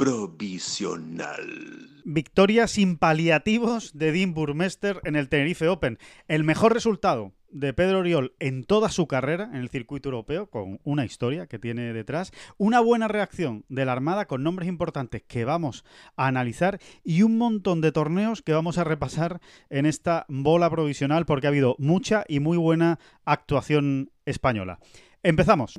provisional. Victoria sin paliativos de Dean Burmester en el Tenerife Open. El mejor resultado de Pedro Oriol en toda su carrera en el circuito europeo, con una historia que tiene detrás, una buena reacción de la Armada con nombres importantes que vamos a analizar y un montón de torneos que vamos a repasar en esta bola provisional porque ha habido mucha y muy buena actuación española. Empezamos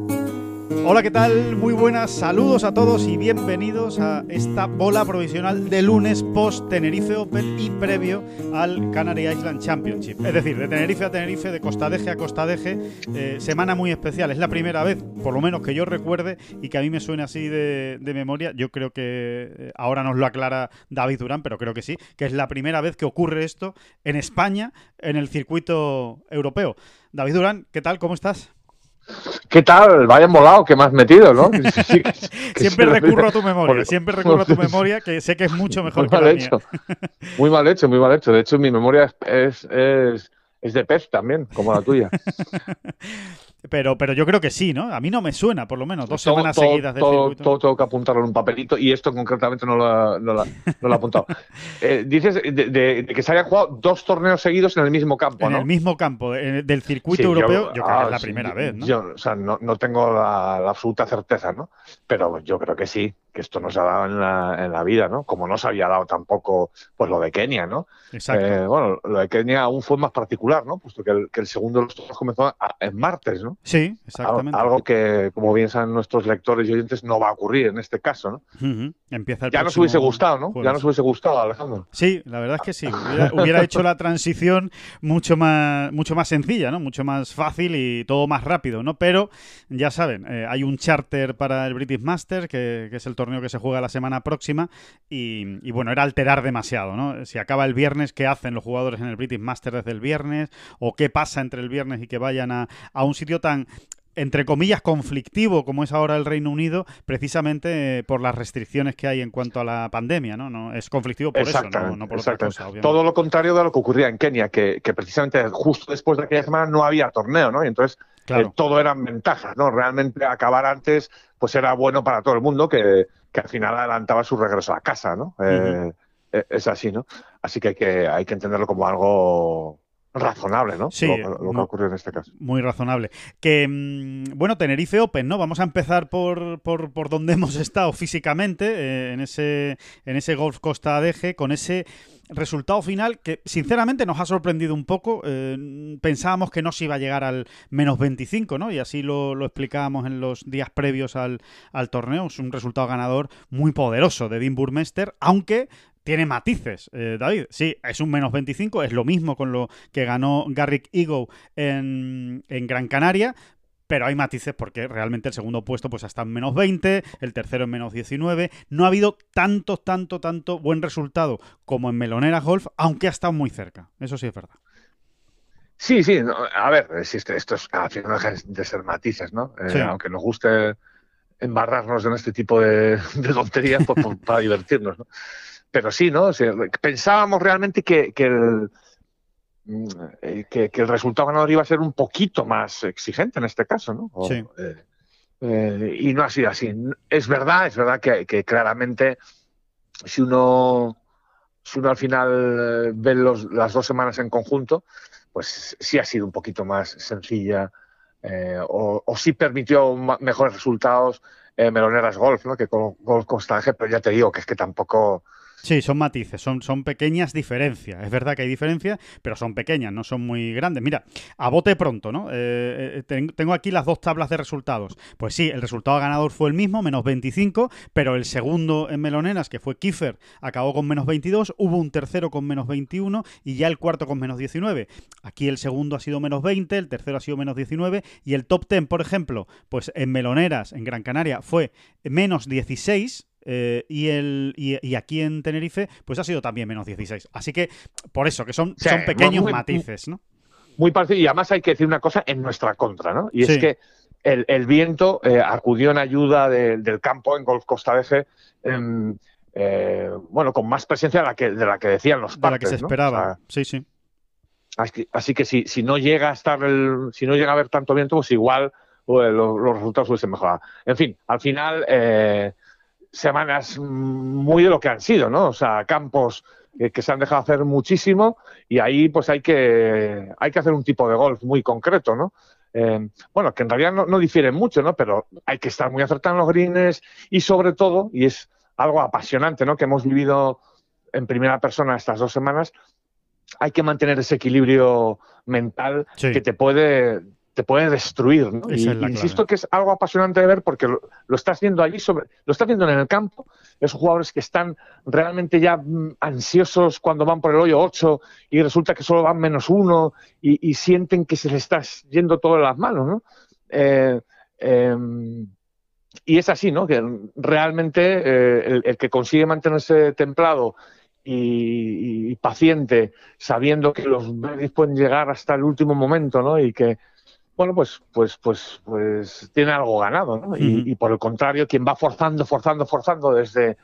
Hola, ¿qué tal? Muy buenas, saludos a todos y bienvenidos a esta bola provisional de lunes post Tenerife Open y previo al Canary Island Championship. Es decir, de Tenerife a Tenerife, de Costa Deje a Costa Deje, eh, semana muy especial. Es la primera vez, por lo menos que yo recuerde y que a mí me suene así de, de memoria. Yo creo que eh, ahora nos lo aclara David Durán, pero creo que sí, que es la primera vez que ocurre esto en España, en el circuito europeo. David Durán, ¿qué tal? ¿Cómo estás? ¿Qué tal? Vaya volado que me has metido, ¿no? siempre recurro a tu memoria, siempre recurro a tu memoria, que sé que es mucho mejor que la hecho. Muy mal hecho, muy mal hecho. De hecho, mi memoria es, es, es de pez también, como la tuya. Pero, pero yo creo que sí, ¿no? A mí no me suena, por lo menos, dos semanas seguidas del todo, todo, tengo que apuntarlo en un papelito y esto concretamente no lo, no he apuntado. Eh, dices de, que se hayan jugado dos torneos seguidos en el mismo campo, ¿no? En el mismo campo, del circuito europeo, yo, creo que es la ah, primera vez, ¿no? Yo, o sea, no, no tengo la, absoluta certeza, ¿no? Pero yo creo que sí, que esto no se ha dado en la, en la vida, ¿no? Como no se había dado tampoco, pues lo de Kenia, ¿no? Exacto. Eh, bueno, lo de Kenia aún fue más particular, ¿no? Puesto que el, que el segundo de los torneos comenzó en martes, ¿no? Sí, exactamente. Algo que, como bien saben nuestros lectores y oyentes, no va a ocurrir en este caso, ¿no? Empieza ya nos hubiese gustado, ¿no? Ya nos hubiese gustado, Alejandro. Sí, la verdad es que sí. Hubiera, hecho la transición mucho más, mucho más sencilla, ¿no? Mucho más fácil y todo más rápido, ¿no? Pero, ya saben, eh, hay un charter para el British Master, que, es el torneo que se juega la semana próxima, y, y, bueno, era alterar demasiado, ¿no? Si acaba el viernes, ¿qué hacen los jugadores en el British Master desde el viernes? ¿O qué pasa entre el viernes y que vayan a, a un sitio tan entre comillas, conflictivo como es ahora el Reino Unido, precisamente eh, por las restricciones que hay en cuanto a la pandemia, ¿no? no es conflictivo por eso, no, por otra cosa, Todo lo contrario de lo que ocurría en Kenia, que, precisamente justo después de aquella semana no había torneo, ¿no? Y entonces eh, todo eran ventajas, ¿no? Realmente acabar antes, pues era bueno para todo el mundo, que, al final adelantaba su regreso a casa, ¿no? Eh, es así, ¿no? Así que hay, que hay que entenderlo como algo razonable, ¿no? Sí, lo, que ha ocurrido en este caso. Muy razonable. Que, mm, bueno, Tenerife Open, ¿no? Vamos a empezar por, por, por donde hemos estado físicamente, eh, en, ese, en ese Golf Costa Adeje, con ese resultado final que sinceramente nos ha sorprendido un poco. Eh, pensábamos que no se iba a llegar al menos 25, ¿no? Y así lo, lo explicábamos en los días previos al, al, torneo. Es un resultado ganador muy poderoso de Dean Burmester, aunque tiene matices, eh, David. Sí, es un menos 25, es lo mismo con lo que ganó Garrick Ego en, en Gran Canaria, pero hay matices porque realmente el segundo puesto pues está en menos 20, el tercero en menos 19. No ha habido tanto, tanto, tanto buen resultado como en Melonera Golf, aunque ha estado muy cerca. Eso sí es verdad. Sí, sí, a ver, existe, esto es al final de ser matices, ¿no? Eh, aunque nos guste embarrarnos en este tipo de, tonterías pues, pues, para divertirnos, ¿no? pero sí, ¿no? pensábamos realmente que, el, mm, eh, que, el resultado ganador iba a ser un poquito más exigente en este caso, ¿no? sí. Eh, eh, y no ha sido así. Es verdad, es verdad que, claramente si uno, si uno al final ve los, las dos semanas en conjunto, pues sí ha sido un poquito más sencilla o, o, sí permitió mejores resultados Meloneras Golf, ¿no? Que con Golf Constante, pero ya te digo que es que tampoco Sí, son matices, son, son pequeñas diferencias. Es verdad que hay diferencias, pero son pequeñas, no son muy grandes. Mira, a bote pronto, ¿no? Eh, eh, tengo aquí las dos tablas de resultados. Pues sí, el resultado ganador fue el mismo, menos 25, pero el segundo en Meloneras, que fue Kiefer, acabó con menos 22, hubo un tercero con menos 21 y ya el cuarto con menos 19. Aquí el segundo ha sido menos 20, el tercero ha sido menos 19 y el top 10, por ejemplo, pues en Meloneras, en Gran Canaria, fue menos 16 eh, y, el, y, aquí en Tenerife, pues ha sido también menos 16. Así que, por eso, que son, son pequeños matices, ¿no? Muy parecido. Y además hay que decir una cosa en nuestra contra, ¿no? Y es que el, viento eh, acudió en ayuda del campo en Golf Costa Eje, em, eh, bueno, con más presencia de la que, de la que decían los parques. De la que se esperaba, sí, sí. Así, que si, si no llega a estar el, si no llega a haber tanto viento, pues igual pues, los, los, resultados hubiesen mejorado. En fin, al final semanas muy de lo que han sido, ¿no? O sea, campos que se han dejado hacer muchísimo y ahí pues hay que, hay que hacer un tipo de golf muy concreto, ¿no? Eh, bueno, que en realidad no, no difieren mucho, ¿no? Pero hay que estar muy acertado en los greens y sobre todo, y es algo apasionante, ¿no? Que hemos vivido en primera persona estas dos semanas, hay que mantener ese equilibrio mental que te puede te puede destruir. ¿no? Y, insisto que es algo apasionante de ver porque lo, estás viendo allí, sobre, lo estás viendo en el campo. Esos jugadores que están realmente ya mm, ansiosos cuando van por el hoyo 8 y resulta que solo van menos uno y, sienten que se les está yendo todo de las manos. ¿no? Eh, em, y es así, ¿no? Que realmente eh, el, que consigue mantenerse templado y, paciente, sabiendo que los verdes pueden llegar hasta el último momento, ¿no? Y que bueno, pues, pues, pues, pues tiene algo ganado, ¿no? y, por el contrario, quien va forzando, forzando, forzando desde,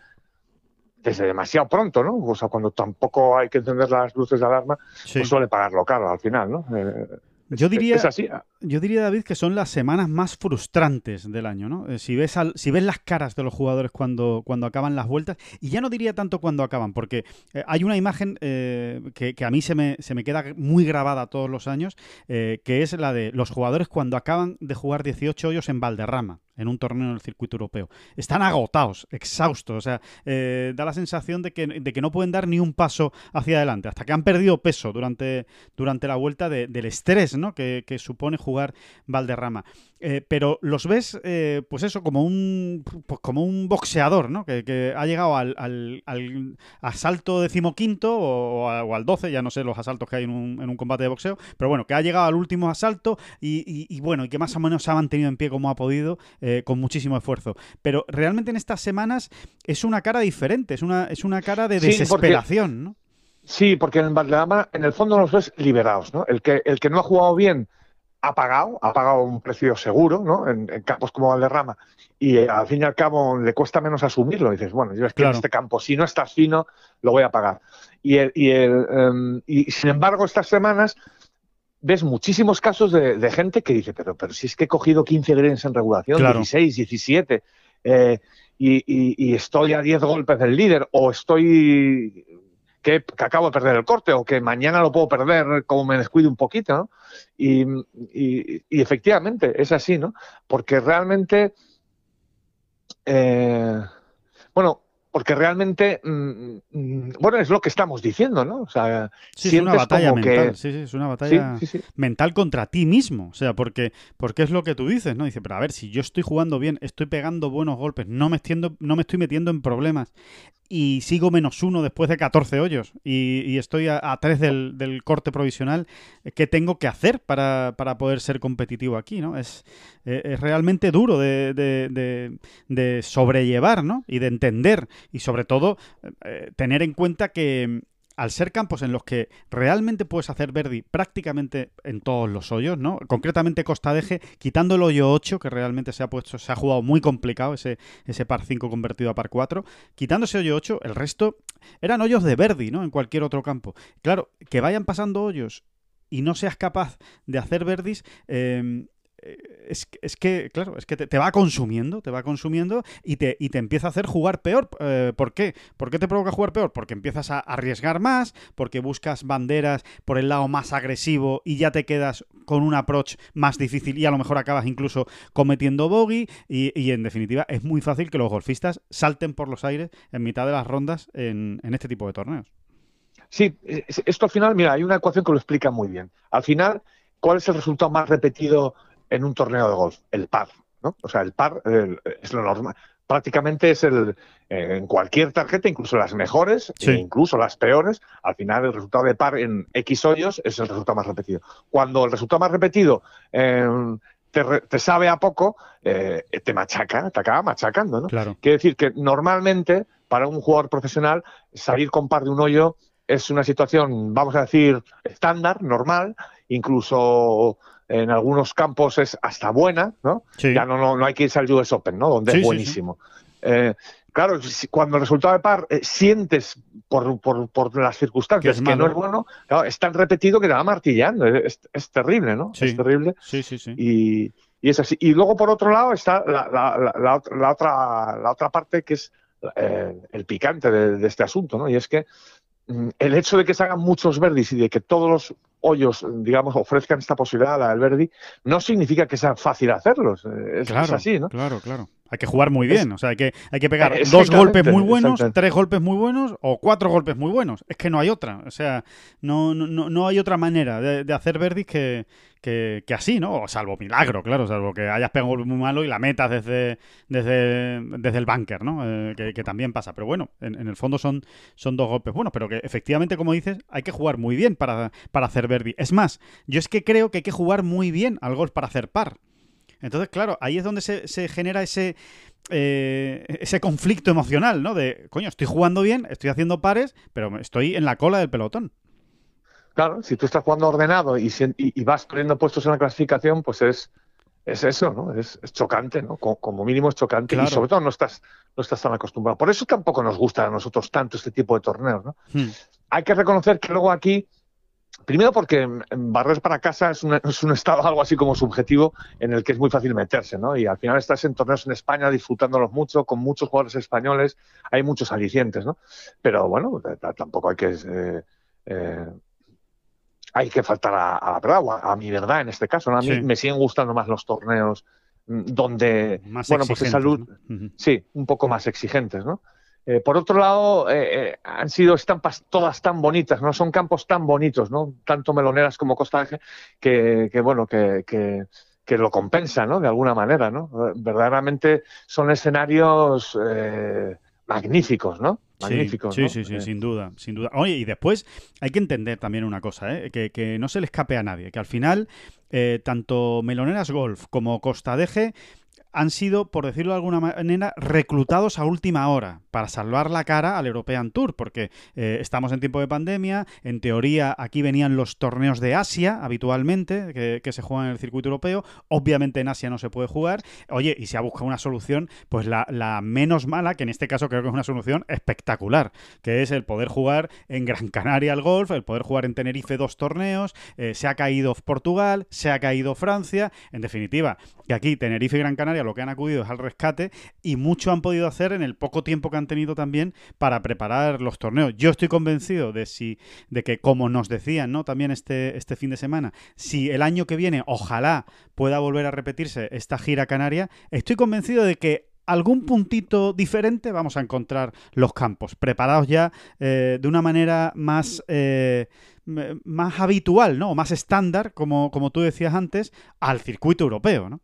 desde demasiado pronto, ¿no? O sea, cuando tampoco hay que encender las luces de alarma, pues suele pagarlo caro al final, ¿no? Eh, yo diría, así. Yo diría, David, que son las semanas más frustrantes del año, ¿no? Eh, si, ves si ves las caras de los jugadores cuando, cuando acaban las vueltas, y ya no diría tanto cuando acaban, porque eh, hay una imagen eh, que, a mí se me, se me queda muy grabada todos los años, que es la de los jugadores cuando acaban de jugar 18 hoyos en Valderrama en un torneo en el circuito europeo. Están agotados, exhaustos, o sea, da la sensación de que, de que, no pueden dar ni un paso hacia adelante, hasta que han perdido peso durante, durante la vuelta del estrés ¿no? que, que supone jugar Valderrama. Eh, pero los ves, eh, pues eso, como un, pues como un boxeador, ¿no? Que, ha llegado al, al, asalto decimoquinto o, o, al doce, ya no sé los asaltos que hay en un, en un, combate de boxeo, pero bueno, que ha llegado al último asalto y, bueno, y que más o menos se ha mantenido en pie como ha podido, eh, con muchísimo esfuerzo. Pero realmente en estas semanas es una cara diferente, es una, es una cara de desesperación, ¿no? Sí, porque en el en el fondo los ves liberados, ¿no? El que, el que no ha jugado bien ha pagado, ha pagado un precio seguro, ¿no? En, campos como Valderrama. Y eh, al fin y al cabo le cuesta menos asumirlo. dices, bueno, yo es que en este campo, si no estás fino, lo voy a pagar. Y, y, em, y sin embargo, estas semanas ves muchísimos casos de, gente que dice, pero, pero si es que he cogido 15 greens en regulación, 16, 17, eh, y, y, estoy a 10 golpes del líder, o estoy que, acabo de perder el corte o que mañana lo puedo perder como me descuido un poquito, ¿no? Y, efectivamente es así, ¿no? Porque realmente, eh, bueno, porque realmente, mm, mm, bueno, es lo que estamos diciendo, ¿no? O sea, sí, es una batalla mental, sí, sí, es una batalla mental contra ti mismo, o sea, porque, porque es lo que tú dices, ¿no? Dice, pero a ver, si yo estoy jugando bien, estoy pegando buenos golpes, no me, no me estoy metiendo en problemas y sigo menos uno después de 14 hoyos y, estoy a, tres del, corte provisional, ¿qué tengo que hacer para, poder ser competitivo aquí? ¿no? Es, eh, es realmente duro de, de, de, sobrellevar ¿no? y de entender y sobre todo eh, tener en cuenta que al ser campos en los que realmente puedes hacer Verdi prácticamente en todos los hoyos, ¿no? Concretamente Costa Deje, quitando el hoyo 8, que realmente se ha puesto, se ha jugado muy complicado, ese, ese par 5 convertido a par 4, quitando ese hoyo 8, el resto eran hoyos de Verdi, ¿no? En cualquier otro campo. Claro, que vayan pasando hoyos y no seas capaz de hacer Verdis, eh, es, es, que, claro, es que te, va consumiendo, te va consumiendo y te, y te empieza a hacer jugar peor. Eh, ¿Por qué? ¿Por qué te provoca jugar peor? Porque empiezas a arriesgar más, porque buscas banderas por el lado más agresivo y ya te quedas con un approach más difícil y a lo mejor acabas incluso cometiendo bogey y, en definitiva es muy fácil que los golfistas salten por los aires en mitad de las rondas en, en este tipo de torneos. Sí, esto al final, mira, hay una ecuación que lo explica muy bien. Al final, ¿cuál es el resultado más repetido en un torneo de golf? El par, ¿no? O sea, el par es lo normal. Prácticamente es el, eh, en cualquier tarjeta, incluso las mejores, e incluso las peores, al final el resultado de par en X hoyos es el resultado más repetido. Cuando el resultado más repetido em, te, sabe a poco, eh, te machaca, te acaba machacando, ¿no? Claro. Quiere decir que normalmente, para un jugador profesional, salir con par de un hoyo es una situación, vamos a decir, estándar, normal, incluso en algunos campos es hasta buena, ¿no? Ya no, no, hay que irse al US Open, ¿no? Donde es buenísimo. Eh, claro, cuando el resultado de par eh, sientes por, por, las circunstancias que, no es bueno, es tan repetido que te va martillando. Es, terrible, ¿no? Es terrible. Sí, sí, sí. Y, es así. Y luego, por otro lado, está la, la, otra, la otra parte que es eh, el picante de, de, este asunto, ¿no? Y es que el hecho de que se hagan muchos verdis y de que todos los hoyos, digamos, ofrezcan esta posibilidad al verdi, no significa que sea fácil hacerlos. Eh, es, así, ¿no? Claro, claro. Hay que jugar muy bien, o sea, hay que, hay que pegar dos golpes muy buenos, tres golpes muy buenos o cuatro golpes muy buenos. Es que no hay otra, o sea, no, no, no hay otra manera de, hacer verdis que, que, así, ¿no? Salvo milagro, claro, salvo que hayas pegado un golpe muy malo y la metas desde, desde, desde el bunker, ¿no? Eh, que, también pasa. Pero bueno, en, el fondo son, son dos golpes buenos, pero que efectivamente, como dices, hay que jugar muy bien para, para hacer verdi. Es más, yo es que creo que hay que jugar muy bien al golf para hacer par. Entonces, claro, ahí es donde se, genera ese, eh, ese conflicto emocional, ¿no? De, coño, estoy jugando bien, estoy haciendo pares, pero estoy en la cola del pelotón. Claro, si tú estás jugando ordenado y, vas poniendo puestos en la clasificación, pues es, es eso, ¿no? Es, chocante, ¿no? Como, mínimo es chocante y sobre todo no estás, no estás tan acostumbrado. Por eso tampoco nos gusta a nosotros tanto este tipo de torneos, ¿no? Hmm. Hay que reconocer que luego aquí Primero porque barrer para casa es, es, un estado algo así como subjetivo en el que es muy fácil meterse, ¿no? Y al final estás en torneos en España disfrutándolos mucho, con muchos jugadores españoles, hay muchos alicientes, ¿no? Pero bueno, tampoco hay que... Eh, eh, hay que faltar a, la verdad, a, mi verdad en este caso. A mí me siguen gustando más los torneos mm, donde, bueno, pues esa luz, sí, un poco más exigentes, ¿no? Eh, por otro lado, eh, eh, han sido estampas todas tan bonitas, ¿no? Son campos tan bonitos, ¿no? Tanto meloneras como Costa que, que bueno, que, que, lo compensa, ¿no? De alguna manera, ¿no? Verdaderamente son escenarios magníficos, ¿no? Magníficos. Sí, sí, sí, sin duda, sin duda. Oye, y después hay que entender también una cosa, ¿eh? que, que no se le escape a nadie, que al final tanto Meloneras Golf como Costa Deje han sido, por decirlo de alguna manera, reclutados a última hora para salvar la cara al European Tour, porque eh, estamos en tiempo de pandemia, en teoría aquí venían los torneos de Asia habitualmente, que, se juegan en el circuito europeo, obviamente en Asia no se puede jugar, oye, y se ha buscado una solución, pues la, menos mala, que en este caso creo que es una solución espectacular, que es el poder jugar en Gran Canaria al golf, el poder jugar en Tenerife dos torneos, eh, se ha caído Portugal, se ha caído Francia, en definitiva, que aquí Tenerife y Gran Canaria lo que han acudido es al rescate y mucho han podido hacer en el poco tiempo que han tenido también para preparar los torneos. Yo estoy convencido de si de que como nos decían, ¿no? También este este fin de semana, si el año que viene ojalá pueda volver a repetirse esta gira canaria, estoy convencido de que algún puntito diferente vamos a encontrar los campos, preparados ya eh, de una manera más, eh, más habitual, ¿no? más estándar, como, como tú decías antes, al circuito europeo, ¿no?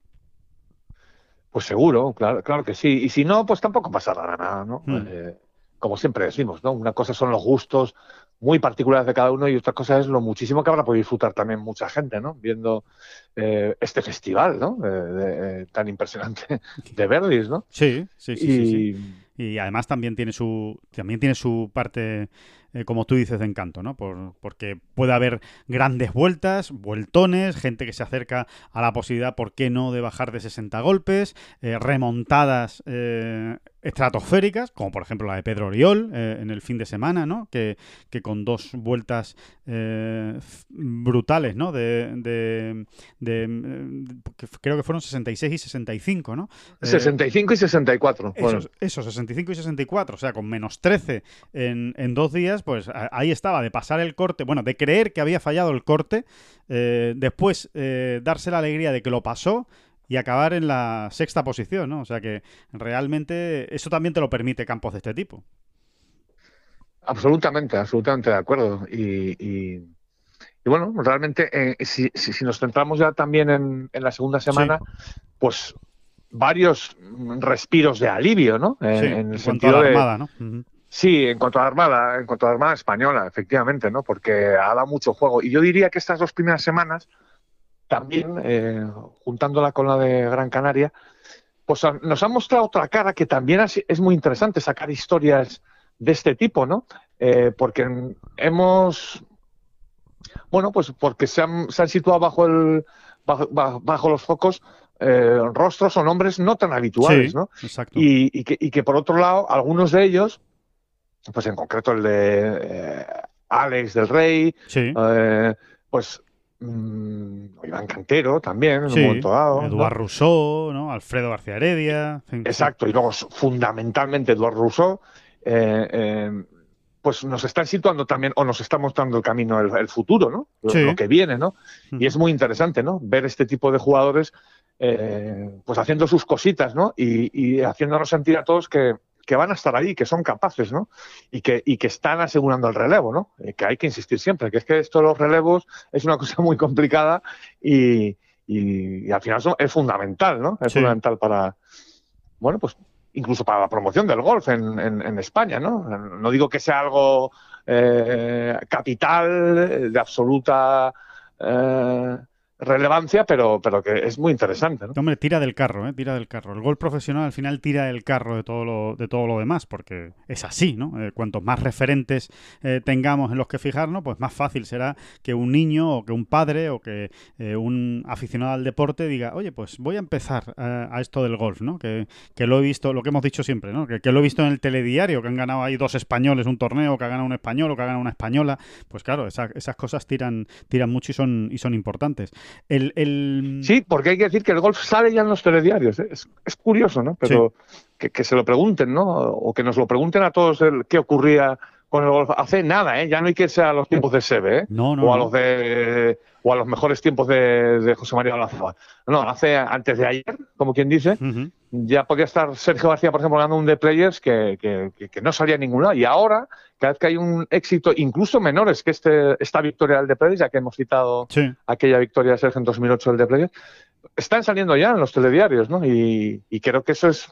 Pues seguro, claro, claro que sí. Y si no, pues tampoco pasará nada, ¿no? Hmm. Eh, como siempre decimos, ¿no? Una cosa son los gustos muy particulares de cada uno y otra cosa es lo muchísimo que habrá podido disfrutar también mucha gente, ¿no? Viendo eh, este festival, ¿no? Eh, tan impresionante de Verdis, ¿no? Sí, sí, sí, sí, Y además también tiene su también tiene su parte eh, como tú dices, de encanto, ¿no? Por, porque puede haber grandes vueltas, vueltones, gente que se acerca a la posibilidad, ¿por qué no?, de bajar de 60 golpes, eh, remontadas eh, estratosféricas, como por ejemplo la de Pedro Oriol en el fin de semana, ¿no? Que, que con dos vueltas brutales, ¿no? De, creo que fueron 66 y 65, ¿no? 65 y 64. Eso, eso, 65 y 64, o sea, con menos 13 en, en dos días, pues ahí estaba, de pasar el corte, bueno, de creer que había fallado el corte, después darse la alegría de que lo pasó y acabar en la sexta posición, ¿no? O sea que realmente eso también te lo permite campos de este tipo. Absolutamente, absolutamente de acuerdo. Y, bueno, realmente eh, si, nos centramos ya también en, la segunda semana, pues varios respiros de alivio, ¿no? en, el sentido de la Armada, ¿no? Sí, en cuanto a la Armada, en cuanto a la Armada española, efectivamente, ¿no? Porque ha dado mucho juego. Y yo diría que estas dos primeras semanas también, eh, juntándola con la de Gran Canaria, pues nos ha mostrado otra cara que también es muy interesante sacar historias de este tipo, ¿no? Eh, porque hemos, bueno, pues porque se han, situado bajo el bajo, los focos eh, rostros o nombres no tan habituales, ¿no? Exacto. Y, que, por otro lado, algunos de ellos, pues en concreto el de Alex del Rey, pues Mm, Iván Cantero también, en un momento dado. Eduard Rousseau, ¿no? Alfredo García Heredia. Exacto, y luego fundamentalmente Eduard Rousseau, eh, eh, pues nos están situando también, o nos está mostrando el camino, el, futuro, ¿no? Lo, que viene, ¿no? Y es muy interesante, ¿no? Ver este tipo de jugadores, eh, pues haciendo sus cositas, ¿no? Y, y haciéndonos sentir a todos que, que van a estar ahí, que son capaces, ¿no? Y que, y que están asegurando el relevo, ¿no? Eh, que hay que insistir siempre, que es que esto de los relevos es una cosa muy complicada y, y, al final es fundamental, ¿no? Es fundamental para, bueno, pues incluso para la promoción del golf en, en, España, ¿no? No digo que sea algo eh, capital, de absoluta... Eh, relevancia, pero, pero que es muy interesante. ¿no? Hombre, tira del carro, ¿eh? tira del carro. El gol profesional al final tira del carro de todo lo, de todo lo demás, porque es así, ¿no? Eh, cuantos más referentes eh, tengamos en los que fijarnos, pues más fácil será que un niño o que un padre o que eh, un aficionado al deporte diga, oye, pues voy a empezar a esto del golf, ¿no? Que, que, lo he visto, lo que hemos dicho siempre, ¿no? Que, que, lo he visto en el telediario, que han ganado ahí dos españoles un torneo, que ha ganado un español o que ha ganado una española. Pues claro, esas cosas tiran, tiran mucho y son, y son importantes. El, Sí, porque hay que decir que el golf sale ya en los telediarios. ¿eh? Es, es, curioso, ¿no? Pero que, se lo pregunten, ¿no? O que nos lo pregunten a todos el, qué ocurría con el golf. Hace nada, ¿eh? Ya no hay que irse a los tiempos de Sebe, ¿eh? No, no, o a los de o a los mejores tiempos de, José María Olazábal. No, hace antes de ayer, como quien dice, ya podía estar Sergio García, por ejemplo, ganando un de players que, que, no salía ninguno. Y ahora, cada vez que hay un éxito, incluso menores que este, esta victoria del de players, ya que hemos citado aquella victoria de Sergio en 2008 del de players, están saliendo ya en los telediarios, ¿no? Y, y creo que eso es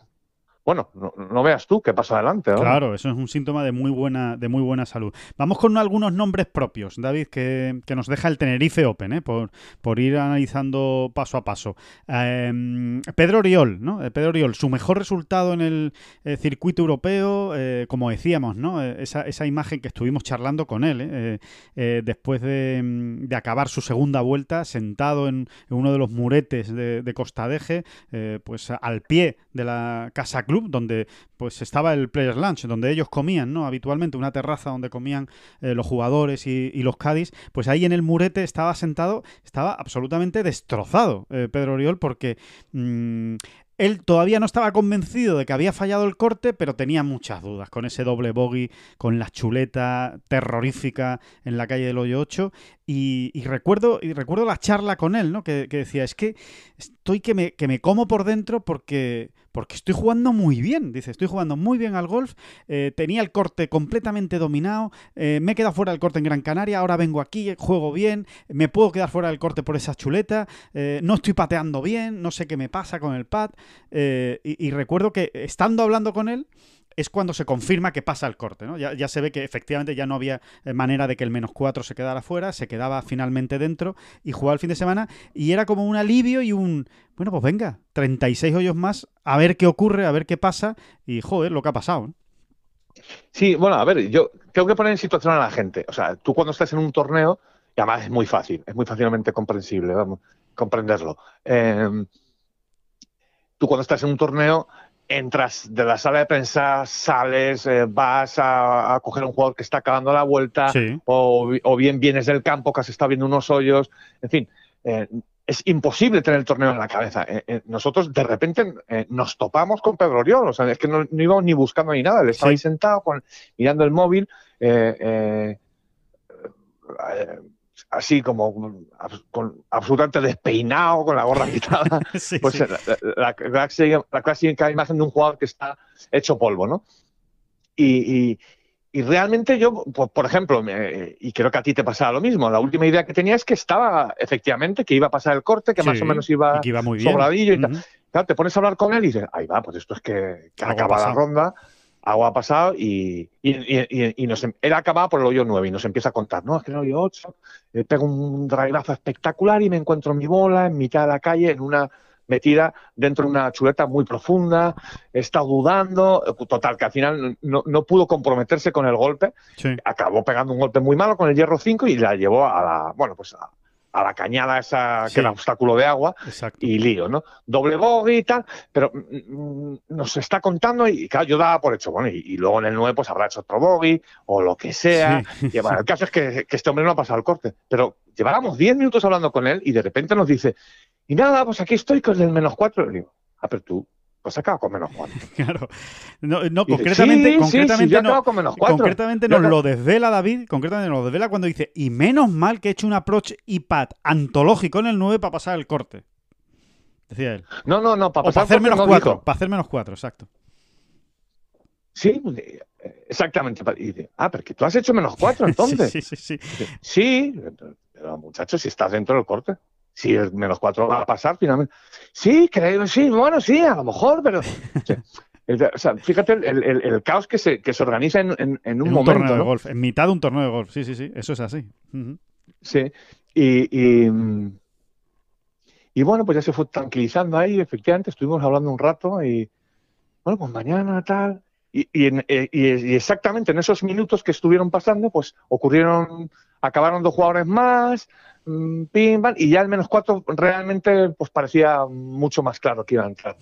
bueno, no, veas tú qué pasa adelante. Claro, eso es un síntoma de muy buena, de muy buena salud. Vamos con algunos nombres propios, David, que, nos deja el Tenerife Open, ¿eh? por, por ir analizando paso a paso. Em, Pedro Oriol, ¿no? Eh, Pedro Oriol, su mejor resultado en el eh, circuito europeo, eh, como decíamos, ¿no? Esa, esa, imagen que estuvimos charlando con él, después de, de, acabar su segunda vuelta, sentado en, uno de los muretes de, de Costa Deje, pues al pie de la casa donde pues estaba el Players Lunch, donde ellos comían, ¿no? Habitualmente, una terraza donde comían eh, los jugadores y, los Cádiz, pues ahí en el murete estaba sentado, estaba absolutamente destrozado eh, Pedro Oriol porque mm, él todavía no estaba convencido de que había fallado el corte, pero tenía muchas dudas con ese doble bogey, con la chuleta terrorífica en la calle del Hoyo 8. Y, recuerdo, y recuerdo la charla con él, ¿no? Que, decía, es que estoy que me, que me como por dentro porque, porque estoy jugando muy bien. Dice, estoy jugando muy bien al golf. Eh, tenía el corte completamente dominado. Eh, me he quedado fuera del corte en Gran Canaria. Ahora vengo aquí, juego bien. Me puedo quedar fuera del corte por esa chuleta. Eh, no estoy pateando bien. No sé qué me pasa con el pad. y recuerdo que estando hablando con él, es cuando se confirma que pasa el corte, ¿no? Ya, se ve que efectivamente ya no había eh, manera de que el menos 4 se quedara fuera, se quedaba finalmente dentro y jugaba el fin de semana y era como un alivio y un, bueno, pues venga, 36 hoyos más, a ver qué ocurre, a ver qué pasa y joder, lo que ha pasado. Sí, bueno, a ver, yo tengo que poner en situación a la gente. O sea, tú cuando estás en un torneo, y además es muy fácil, es muy fácilmente comprensible, vamos, comprenderlo. Em, tú cuando estás en un torneo entras de la sala de prensa, sales, eh, vas a, coger un jugador que está acabando la vuelta, o, bien vienes del campo que has estado viendo unos hoyos, en fin, eh, es imposible tener el torneo en la cabeza. Eh, nosotros de repente nos topamos con Pedro Oriol, o sea, es que no, íbamos ni buscando ni nada, él estaba ahí sentado con, mirando el móvil así como con, absolutamente despeinado, con la gorra quitada, pues La, clásica, imagen de un jugador que está hecho polvo, ¿no? Y, realmente yo, por, ejemplo, y creo que a ti te pasaba lo mismo, la última idea que tenía es que estaba, efectivamente, que iba a pasar el corte, que más o menos iba, iba muy sobradillo y tal. Claro, te pones a hablar con él y dices, ahí va, pues esto es que, que acaba la ronda agua ha pasado y, y, nos, em, él acababa por el hoyo 9 y nos empieza a contar, no, es que en el hoyo 8 eh, pego un driveazo espectacular y me encuentro mi bola en mitad de la calle en una metida dentro de una chuleta muy profunda, he estado dudando, total, que al final no, no pudo comprometerse con el golpe, acabó pegando un golpe muy malo con el hierro 5 y la llevó a la, bueno, pues a, a la cañada esa que era obstáculo de agua y lío, ¿no? Doble bogey y tal, pero mm, mm, nos está contando y claro, yo daba por hecho, bueno, y, luego en el 9 pues habrá hecho otro bogey o lo que sea. Y, bueno, el caso es que, este hombre no ha pasado el corte, pero llevábamos 10 minutos hablando con él y de repente nos dice, y nada, pues aquí estoy con el menos 4. Y digo, ah, pero tú, pues acaba con menos 4. Claro. No, no concretamente, concretamente, no, concretamente nos lo desvela David, concretamente nos lo desvela cuando dice, y menos mal que he hecho un approach iPad antológico en el 9 para pasar el corte. Decía él. No, no, no, para, pasar hacer menos 4. Para hacer menos 4, exacto. Sí, exactamente. Y dice, ah, pero que tú has hecho menos 4 entonces. sí, sí, sí. Sí, pero muchachos, si estás dentro del corte si el menos 4 va a pasar finalmente. Sí, creo, sí, bueno, sí, a lo mejor, pero... o sea, fíjate el, caos que se, que se organiza en, en, un, momento. Torneo de golf, en mitad de un torneo de golf, sí, sí, sí, eso es así. Sí, y, y, bueno, pues ya se fue tranquilizando ahí, efectivamente, estuvimos hablando un rato y, bueno, pues mañana tal. Y, eh, y, exactamente en esos minutos que estuvieron pasando, pues ocurrieron, acabaron dos jugadores más, Mm, pim, y ya el menos cuatro realmente pues parecía mucho más claro que iba a entrar.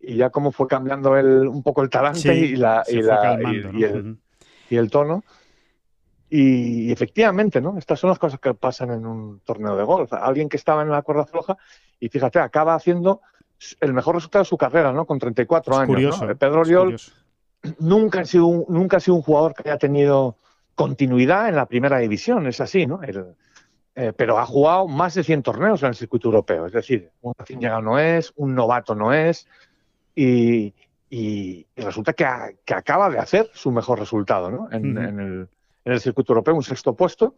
Y ya como fue cambiando el, un poco el talante y, la, y, el, y, el, tono. Y, efectivamente, ¿no? Estas son las cosas que pasan en un torneo de golf. Alguien que estaba en la cuerda floja y fíjate, acaba haciendo el mejor resultado de su carrera, ¿no? Con 34 años. Pedro Oriol nunca ha, sido un, nunca ha sido un jugador que haya tenido continuidad en la primera división, es así, ¿no? El, eh, pero ha jugado más de 100 torneos en el circuito europeo. Es decir, un recién llegado no es, un novato no es, y, resulta que, acaba de hacer su mejor resultado ¿no? en, el, circuito europeo, un sexto puesto,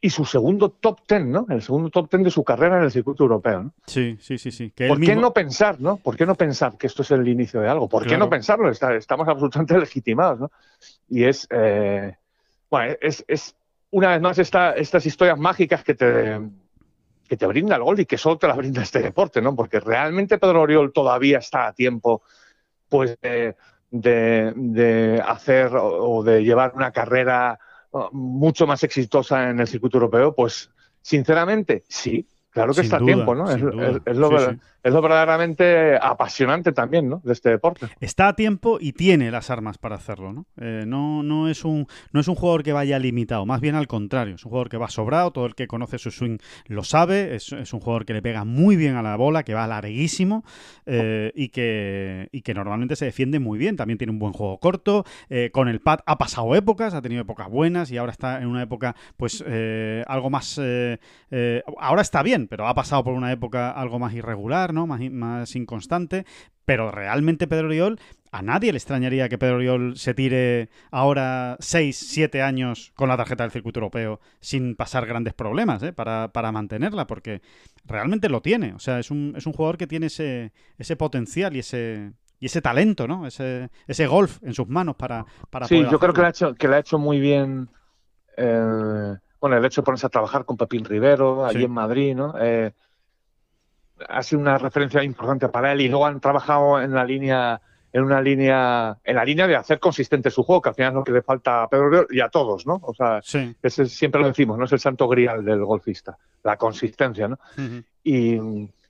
y su segundo top ten, ¿no? El segundo top ten de su carrera en el circuito europeo, ¿no? Sí, sí, sí, sí. ¿Por qué no pensar, no? ¿Por qué no pensar que esto es el inicio de algo? ¿Por qué no pensarlo? estamos absolutamente legitimados, ¿no? Y es, eh, bueno, es, es una vez más estas historias mágicas que te, que te brinda el gol y que solo te las brinda este deporte, ¿no? Porque realmente Pedro Oriol todavía está a tiempo, pues, de, hacer o de llevar una carrera uh, mucho más exitosa en el circuito europeo, pues, sinceramente, sí, Claro que está a tiempo, ¿no? Es, lo, verdaderamente apasionante también, ¿no? De este deporte. Está a tiempo y tiene las armas para hacerlo, ¿no? Eh, no, no, es un, no es un jugador que vaya limitado, más bien al contrario. Es un jugador que va sobrado, todo el que conoce su swing lo sabe. Es, un jugador que le pega muy bien a la bola, que va larguísimo eh, y, que, y que normalmente se defiende muy bien. También tiene un buen juego corto. Eh, con el pad ha pasado épocas, ha tenido épocas buenas y ahora está en una época, pues, algo más. ahora está bien pero ha pasado por una época algo más irregular, ¿no? Más, más inconstante. Pero realmente Pedro Oriol, a nadie le extrañaría que Pedro Oriol se tire ahora 6, 7 años con la tarjeta del circuito europeo sin pasar grandes problemas ¿eh? para, mantenerla, porque realmente lo tiene. O sea, es un, es un jugador que tiene ese, ese potencial y ese, y ese talento, ¿no? Ese, ese golf en sus manos para, para sí, yo creo que lo ha hecho, que ha hecho muy bien. Eh, bueno, el hecho de ponerse a trabajar con Pepín Rivero allí en Madrid, ¿no? Eh, ha sido una referencia importante para él y luego han trabajado en la línea en una línea en la línea de hacer consistente su juego que al final es lo que le falta a Pedro y a todos no o sea ese, siempre lo decimos no es el santo grial del golfista la consistencia no y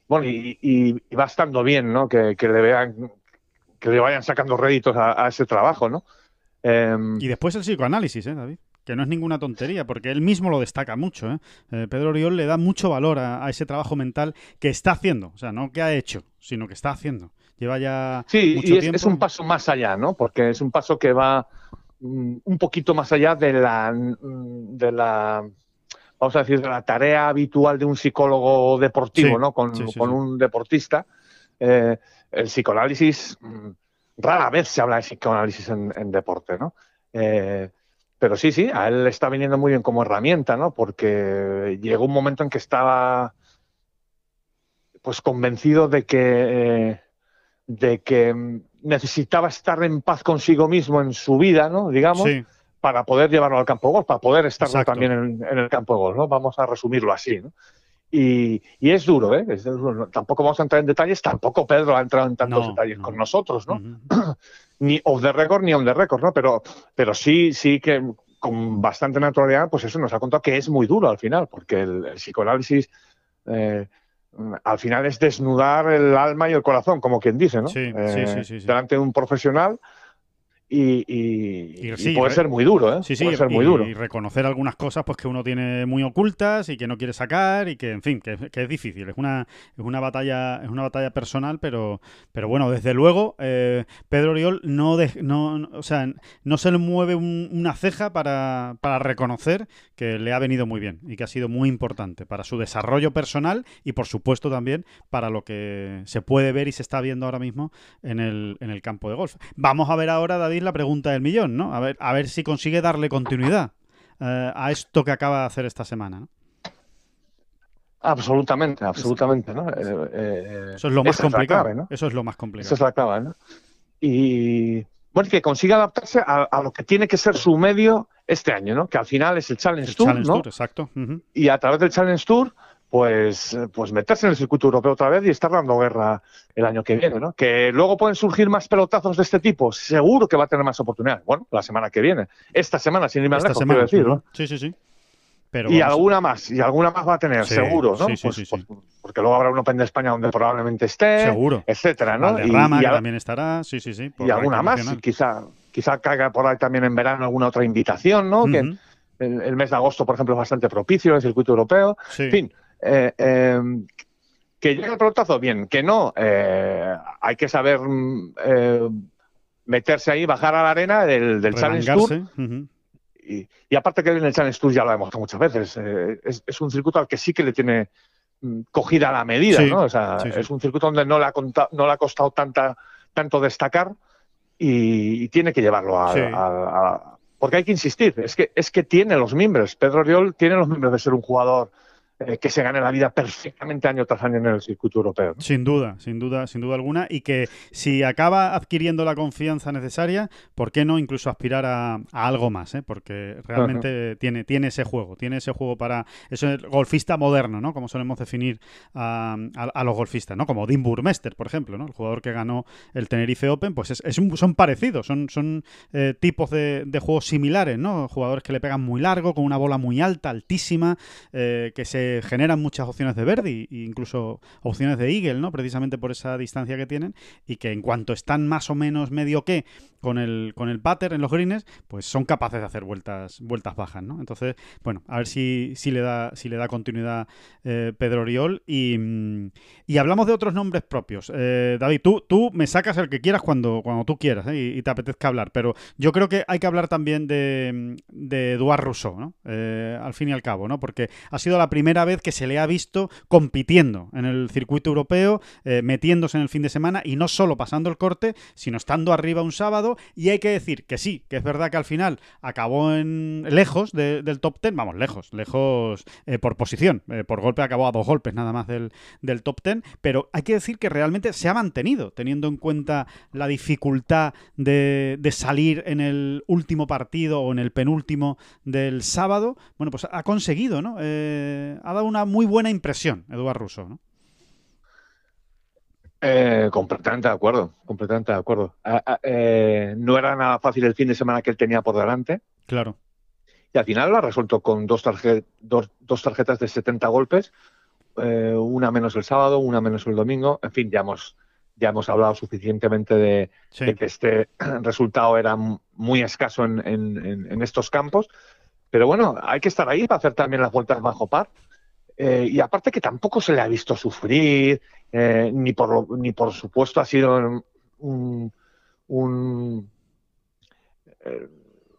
bueno y, va estando bien no que, le vean que le vayan sacando réditos a, ese trabajo, ¿no? Em, y después el psicoanálisis, ¿eh, David? Que no es ninguna tontería, porque él mismo lo destaca mucho. ¿eh? eh Pedro Oriol le da mucho valor a, ese trabajo mental que está haciendo. O sea, no que ha hecho, sino que está haciendo. Lleva ya. Sí, y es, un paso más allá, ¿no? Porque es un paso que va mm, un poquito más allá de la, mm, de la vamos a decir, de la tarea habitual de un psicólogo deportivo, ¿no? Con, un deportista. Eh, el psicoanálisis, mm, rara vez se habla de psicoanálisis en, deporte, ¿no? Eh, pero sí, sí, a él le está viniendo muy bien como herramienta, ¿no? Porque llegó un momento en que estaba pues convencido de que eh, de que necesitaba estar en paz consigo mismo en su vida, ¿no? Digamos, para poder llevarlo al campo de golf, para poder estar también en, el campo de golf, ¿no? Vamos a resumirlo así, ¿no? Y, es duro, ¿eh? Tampoco vamos a entrar en detalles, tampoco Pedro ha entrado en tantos detalles con nosotros, ¿no? ni off the record ni on the record, ¿no? Pero, pero sí, sí que con bastante naturalidad, pues eso nos ha contado que es muy duro al final, porque el, psicoanálisis eh, al final es desnudar el alma y el corazón, como quien dice, ¿no? Sí, sí, sí, delante de un profesional y, puede ser muy duro, ¿eh? Sí, sí, puede ser muy duro. Y reconocer algunas cosas pues que uno tiene muy ocultas y que no quiere sacar y que, en fin, que, es difícil. Es una, es una batalla, es una batalla personal, pero, pero bueno, desde luego, eh, Pedro Oriol no, no, o sea, no se le mueve una ceja para, para reconocer que le ha venido muy bien y que ha sido muy importante para su desarrollo personal y, por supuesto, también para lo que se puede ver y se está viendo ahora mismo en el, en el campo de golf. Vamos a ver ahora, David la pregunta del millón, ¿no? A ver, a ver si consigue darle continuidad eh, a esto que acaba de hacer esta semana. Absolutamente, absolutamente, ¿no? Eh, eh, Eso es lo más complicado, ¿no? Eso es lo más complicado. Eso es la clave, ¿no? Y bueno, que consiga adaptarse a, lo que tiene que ser su medio este año, ¿no? Que al final es el Challenge Tour, Challenge Tour, exacto. Y a través del Challenge Tour pues, pues meterse en el circuito europeo otra vez y estar dando guerra el año que viene, ¿no? Que luego pueden surgir más pelotazos de este tipo, seguro que va a tener más oportunidades. Bueno, la semana que viene, esta semana, sin ir más lejos, quiero decir, ¿no? Sí, sí, sí. Pero y alguna más, y alguna más va a tener, seguro, ¿no? Sí, sí, pues, pues, porque luego habrá un Open de España donde probablemente esté, seguro. etcétera, ¿no? y, Rama, que también estará, sí, sí, sí. Y alguna más, quizá, quizá caiga por ahí también en verano alguna otra invitación, ¿no? Que el, mes de agosto, por ejemplo, es bastante propicio en el circuito europeo. En fin, eh, em, que llegue el pelotazo, bien, que no, eh, hay que saber mm, eh, meterse ahí, bajar a la arena del, Challenge Tour. y, aparte que en el Challenge Tour ya lo hemos visto muchas veces, es, un circuito al que sí que le tiene mm, cogida la medida, ¿no? O sea, es un circuito donde no le ha, no le ha costado tanta, tanto destacar y, tiene que llevarlo a, Porque hay que insistir, es que, es que tiene los miembros. Pedro Oriol tiene los miembros de ser un jugador eh, que se gane la vida perfectamente año tras año en el circuito europeo. Sin duda, sin duda, sin duda alguna, y que si acaba adquiriendo la confianza necesaria, ¿por qué no incluso aspirar a, algo más? Eh? Porque realmente tiene, tiene ese juego, tiene ese juego para... Es golfista moderno, ¿no? Como solemos definir a, los golfistas, ¿no? Como Dean Burmester, por ejemplo, ¿no? El jugador que ganó el Tenerife Open, pues es, son parecidos, son, son eh, tipos de, de, juegos similares, ¿no? Jugadores que le pegan muy largo, con una bola muy alta, altísima, que se generan muchas opciones de Verdi e incluso opciones de Eagle, ¿no? Precisamente por esa distancia que tienen y que en cuanto están más o menos medio que con el, con el pater en los greens, pues son capaces de hacer vueltas, vueltas bajas, ¿no? Entonces, bueno, a ver si, si, le, da, si le da continuidad eh, Pedro Oriol. Y, mm, y, hablamos de otros nombres propios. Eh, David, tú, tú me sacas el que quieras cuando, cuando tú quieras ¿eh? y, te apetezca hablar, pero yo creo que hay que hablar también de, de Eduard Rousseau, ¿no? al fin y al cabo, ¿no? Porque ha sido la primera vez que se le ha visto compitiendo en el circuito europeo, metiéndose en el fin de semana y no solo pasando el corte, sino estando arriba un sábado y hay que decir que sí, que es verdad que al final acabó en lejos del top 10, vamos, lejos, lejos eh, por posición, eh, por golpe acabó a dos golpes nada más del, top 10, pero hay que decir que realmente se ha mantenido, teniendo en cuenta la dificultad de, salir en el último partido o en el penúltimo del sábado, bueno, pues ha conseguido, ¿no? Eh, ha dado una muy buena impresión, Eduardo Russo, ¿no? Eh, completamente de acuerdo, completamente de acuerdo. Ah, ah, eh, no era nada fácil el fin de semana que él tenía por delante. Claro. Y al final lo ha resuelto con dos, dos, tarjetas de 70 golpes, eh, una menos el sábado, una menos el domingo. En fin, ya hemos, ya hemos hablado suficientemente de, que este resultado era muy escaso en, estos campos. Pero bueno, hay que estar ahí para hacer también las vueltas bajo par. Eh, y aparte que tampoco se le ha visto sufrir, eh, ni, por ni por supuesto ha sido un... Eh,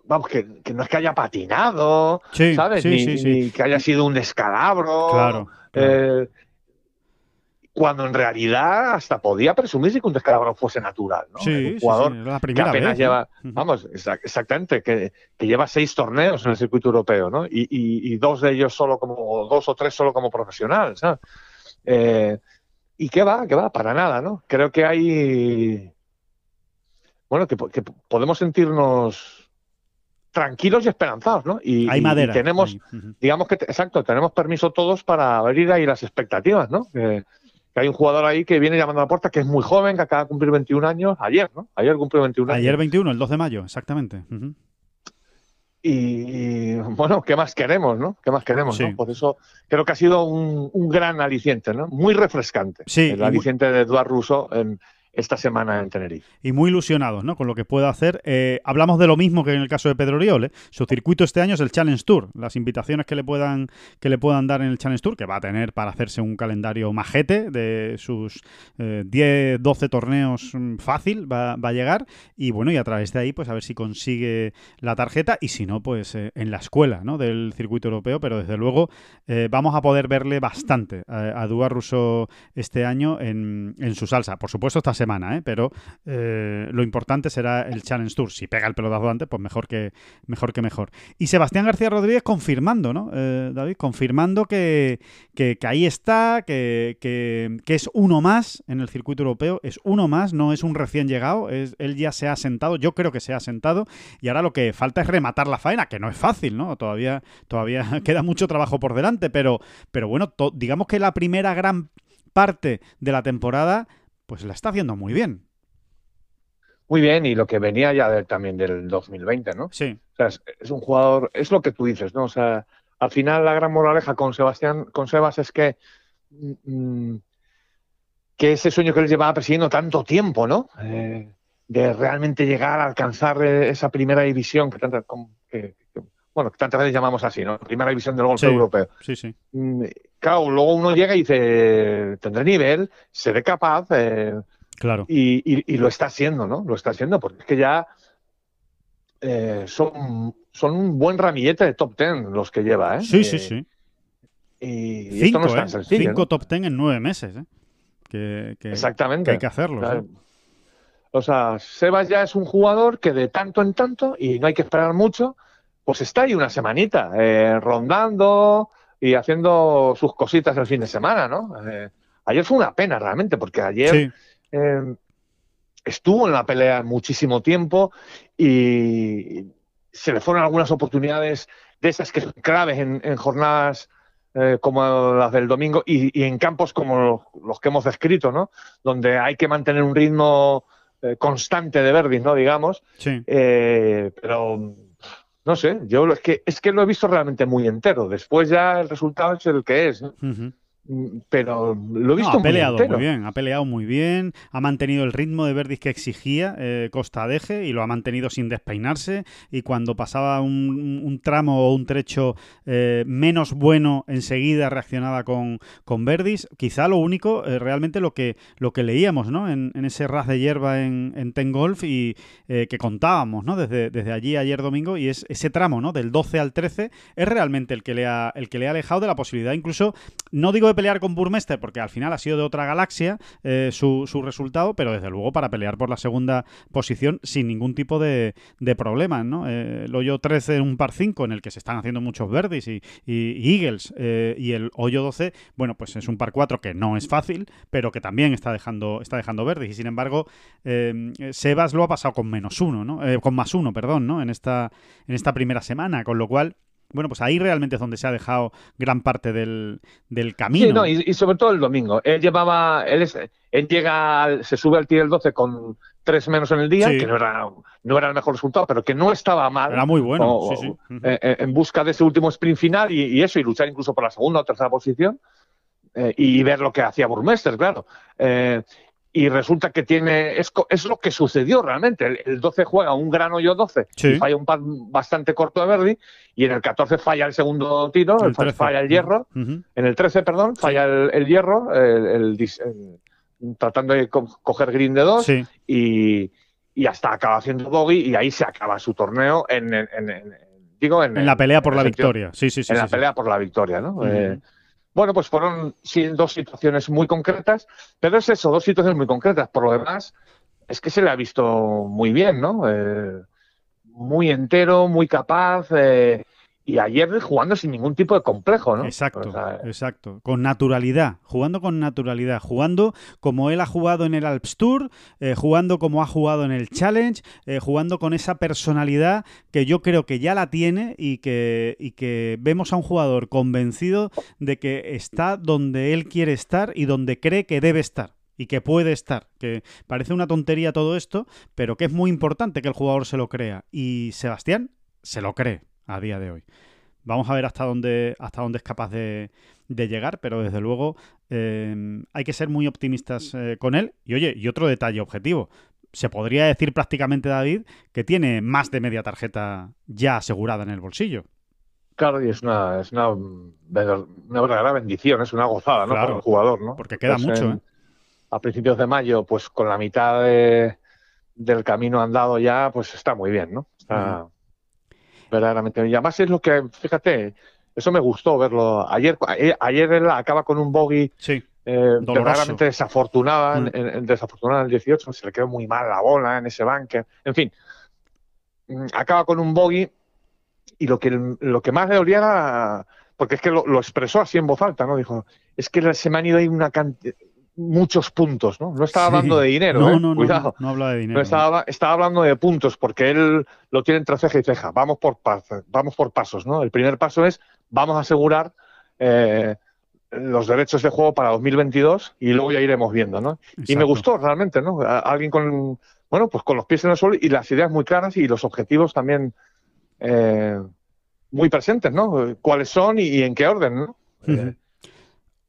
vamos, que, no es que haya patinado, ¿sabes? ni, que haya sido un descalabro. Claro cuando en realidad hasta podía presumirse que un descalabro fuese natural, ¿no? Sí, un jugador la primera que apenas lleva, vamos, exactamente, que, lleva seis torneos en el circuito europeo, ¿no? Y, dos de ellos solo como, dos o tres solo como profesional, ¿sabes? Eh, y qué va, qué va, para nada, ¿no? Creo que hay, bueno, que, podemos sentirnos tranquilos y esperanzados, ¿no? Y, hay madera. tenemos, digamos que, exacto, tenemos permiso todos para abrir ahí las expectativas, ¿no? Hay un jugador ahí que viene llamando a la puerta, que es muy joven, que acaba de cumplir 21 años, ayer, ¿no? Ayer cumplió 21 años. Ayer 21, el 2 de mayo, exactamente. y, bueno, ¿qué más queremos, no? ¿Qué más queremos, no? Por eso creo que ha sido un, gran aliciente, ¿no? Muy refrescante. Sí. El aliciente de Eduard Russo en, esta semana en Tenerife. Y muy ilusionados ¿no? con lo que pueda hacer. Eh, hablamos de lo mismo que en el caso de Pedro Oriol. ¿eh? Su circuito este año es el Challenge Tour. Las invitaciones que le puedan que le puedan dar en el Challenge Tour, que va a tener para hacerse un calendario majete de sus 10, eh, 12 torneos mm, fácil, va, a llegar. Y bueno, y a través de ahí, pues a ver si consigue la tarjeta y si no, pues en la escuela ¿no? del circuito europeo. Pero desde luego vamos a poder verle bastante a, a Russo este año en, en su salsa. Por supuesto, esta semana ¿eh? pero eh, lo importante será el Challenge Tour. Si pega el pelotazo antes, pues mejor que mejor. Que mejor. Y Sebastián García Rodríguez confirmando, ¿no, eh, David? Confirmando que, que, ahí está, que, que, es uno más en el circuito europeo, es uno más, no es un recién llegado, es, él ya se ha sentado, yo creo que se ha sentado, y ahora lo que falta es rematar la faena, que no es fácil, ¿no? Todavía, todavía queda mucho trabajo por delante, pero, pero bueno, digamos que la primera gran parte de la temporada pues la está haciendo muy bien. Muy bien, y lo que venía ya también del 2020, ¿no? Sí. O sea, es, un jugador, es lo que tú dices, ¿no? O sea, al final la gran moraleja con Sebastián, con Sebas es que mm, que ese sueño que él llevaba persiguiendo tanto tiempo, ¿no? Eh, de realmente llegar a alcanzar eh, esa primera división que, que, bueno, que tantas veces llamamos así, ¿no? Primera división del golf europeo. Sí, sí. Mm, claro, luego uno llega y dice, tendré nivel, seré capaz. Eh, claro. Y, lo está haciendo, ¿no? Lo está haciendo, porque es que ya eh, son, son un buen ramillete de top ten los que lleva, ¿eh? Sí, sí, sí. Y, cinco, esto no es tan sencillo. Cinco top ten en nueve meses, ¿eh? Que, Exactamente. hay que hacerlo. O sea, Sebas ya es un jugador que de tanto en tanto, y no hay que esperar mucho, pues está ahí una semanita, eh, rondando y haciendo sus cositas el fin de semana, ¿no? Eh, ayer fue una pena realmente, porque ayer eh, estuvo en la pelea muchísimo tiempo y se le fueron algunas oportunidades de esas que son claves en, jornadas como las del domingo y, en campos como los, que hemos descrito, ¿no? Donde hay que mantener un ritmo constante de verdis, ¿no? Digamos. Sí. pero no sé, yo es que, es que lo he visto realmente muy entero. Después ya el resultado es el que es. ¿no? Pero lo he visto ha peleado muy, bien, ha peleado muy bien, ha mantenido el ritmo de Verdis que exigía eh, Costa Deje y lo ha mantenido sin despeinarse y cuando pasaba un, tramo o un trecho eh, menos bueno enseguida reaccionaba con, con Verdis. Quizá lo único, eh, realmente lo que, lo que leíamos ¿no? en, ese ras de hierba en, en Ten Golf y que contábamos ¿no? desde, desde allí ayer domingo y es ese tramo ¿no? del 12 al 13 es realmente el que le ha, el que le ha alejado de la posibilidad incluso, no digo de pelear con Burmester porque al final ha sido de otra galaxia eh, su, su, resultado, pero desde luego para pelear por la segunda posición sin ningún tipo de, de problemas, ¿no? Eh, el hoyo 13 en un par 5 en el que se están haciendo muchos verdes y, Eagles eh, y el hoyo 12, bueno, pues es un par 4 que no es fácil, pero que también está dejando, está dejando verdes y sin embargo Sebas lo ha pasado con menos uno, ¿no? con más uno, perdón, ¿no? En esta, en esta primera semana, con lo cual bueno, pues ahí realmente es donde se ha dejado gran parte del, camino. Sí, no, y, sobre todo el domingo. Él llevaba, él, es, él llega, se sube al Tier 12 con tres menos en el día, que no era, no era el mejor resultado, pero que no estaba mal. Era muy bueno, sí, sí. Eh, eh, en busca de ese último sprint final y, eso, y luchar incluso por la segunda o tercera posición eh, y ver lo que hacía Burmester, claro. Y resulta que tiene es, es lo que sucedió realmente. El, 12 juega un gran hoyo 12 y falla un par bastante corto de Verdi y en el 14 falla el segundo tiro, falla el hierro, en el 13, perdón, falla el, hierro, el, tratando de coger green de 2 y, y, hasta acaba haciendo bogey y ahí se acaba su torneo en, digo en, la pelea por la victoria. Sí, sí, sí. En la pelea por la victoria, ¿no? Bueno, pues fueron dos situaciones muy concretas, pero es eso, dos situaciones muy concretas. Por lo demás, es que se le ha visto muy bien, ¿no? Eh, muy entero, muy capaz. Eh, y ayer jugando sin ningún tipo de complejo, ¿no? Exacto, exacto. Con naturalidad, jugando con naturalidad, jugando como él ha jugado en el Alps Tour, eh, jugando como ha jugado en el Challenge, eh, jugando con esa personalidad que yo creo que ya la tiene y que, y que vemos a un jugador convencido de que está donde él quiere estar y donde cree que debe estar y que puede estar. Que parece una tontería todo esto, pero que es muy importante que el jugador se lo crea. Y Sebastián se lo cree a día de hoy. Vamos a ver hasta dónde, hasta dónde es capaz de, llegar, pero desde luego em, hay que ser muy optimistas eh, con él. Y oye, y otro detalle objetivo. Se podría decir prácticamente, David, que tiene más de media tarjeta ya asegurada en el bolsillo. Claro, y es una, es una, verdadera bendición, es una gozada, ¿no? Para el jugador, ¿no? Porque queda pues, mucho, ¿eh? A principios de mayo, pues con la mitad del camino andado ya, pues está muy bien, ¿no? Está, verdaderamente. Y además es lo que, fíjate, eso me gustó verlo. Ayer, eh, ayer él acaba con un bogey sí, eh, verdaderamente desafortunada, mm. en, desafortunada en el 18, se le quedó muy mal la bola en ese bunker. En fin, mm, acaba con un bogey y lo que, lo que más le dolía era, porque es que lo, lo, expresó así en voz alta, ¿no? Dijo, es que se me han ido ahí una cantidad muchos puntos, ¿no? No estaba hablando de dinero, no, ¿eh? no, Cuidado. No, habla de dinero. estaba, estaba, hablando de puntos, porque él lo tiene entre ceja y ceja. Vamos por, vamos por pasos, ¿no? El primer paso es, vamos a asegurar eh, los derechos de juego para 2022 y luego ya iremos viendo, ¿no? Y me gustó realmente, ¿no? alguien con, bueno, pues con los pies en el suelo y las ideas muy claras y los objetivos también eh, muy presentes, ¿no? ¿Cuáles son y, en qué orden, ¿no?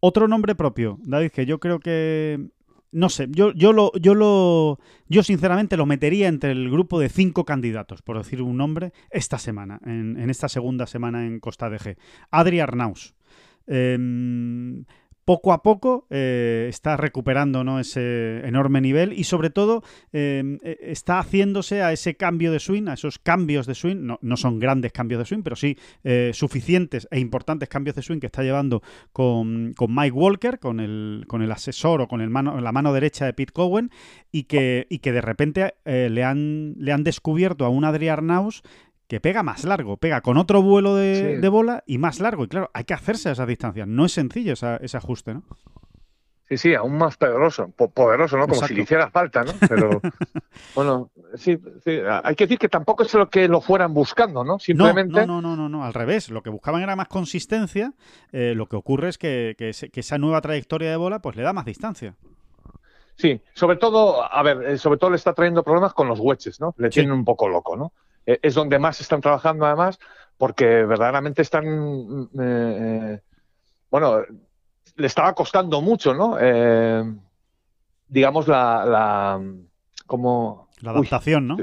Otro nombre propio, David, que yo creo que no sé, yo, yo lo, yo lo, yo sinceramente lo metería entre el grupo de cinco candidatos, por decir un nombre, esta semana, en, en esta segunda semana en Costa de G. Adri Arnaus. Em, poco a poco eh, está recuperando ¿no? ese enorme nivel y sobre todo em, e, está haciéndose a ese cambio de swing, a esos cambios de swing, no, no son grandes cambios de swing, pero sí eh, suficientes e importantes cambios de swing que está llevando con, Mike Walker, con el, con el asesor o con el mano, la mano derecha de Pete Cowen y que, y que de repente eh, le, han, le han descubierto a un Adrián Naus que pega más largo, pega con otro vuelo de, bola y más largo. Y claro, hay que hacerse a esa distancia. No es sencillo ese ajuste, ¿no? Sí, sí, aún más poderoso, poderoso, ¿no? Como si le hiciera falta, ¿no? Pero bueno, sí, sí, hay que decir que tampoco es lo que lo fueran buscando, ¿no? Simplemente. No, no, no, no, al revés. Lo que buscaban era más consistencia. Eh, lo que ocurre es que, esa nueva trayectoria de bola, pues le da más distancia. Sí, sobre todo, a ver, eh, sobre todo le está trayendo problemas con los hueches, ¿no? Le tienen un poco loco, ¿no? Eh, es donde más están trabajando además, porque verdaderamente están, mm, eh, bueno, le estaba costando mucho, ¿no? Eh, digamos la, la, como la adaptación, ¿no?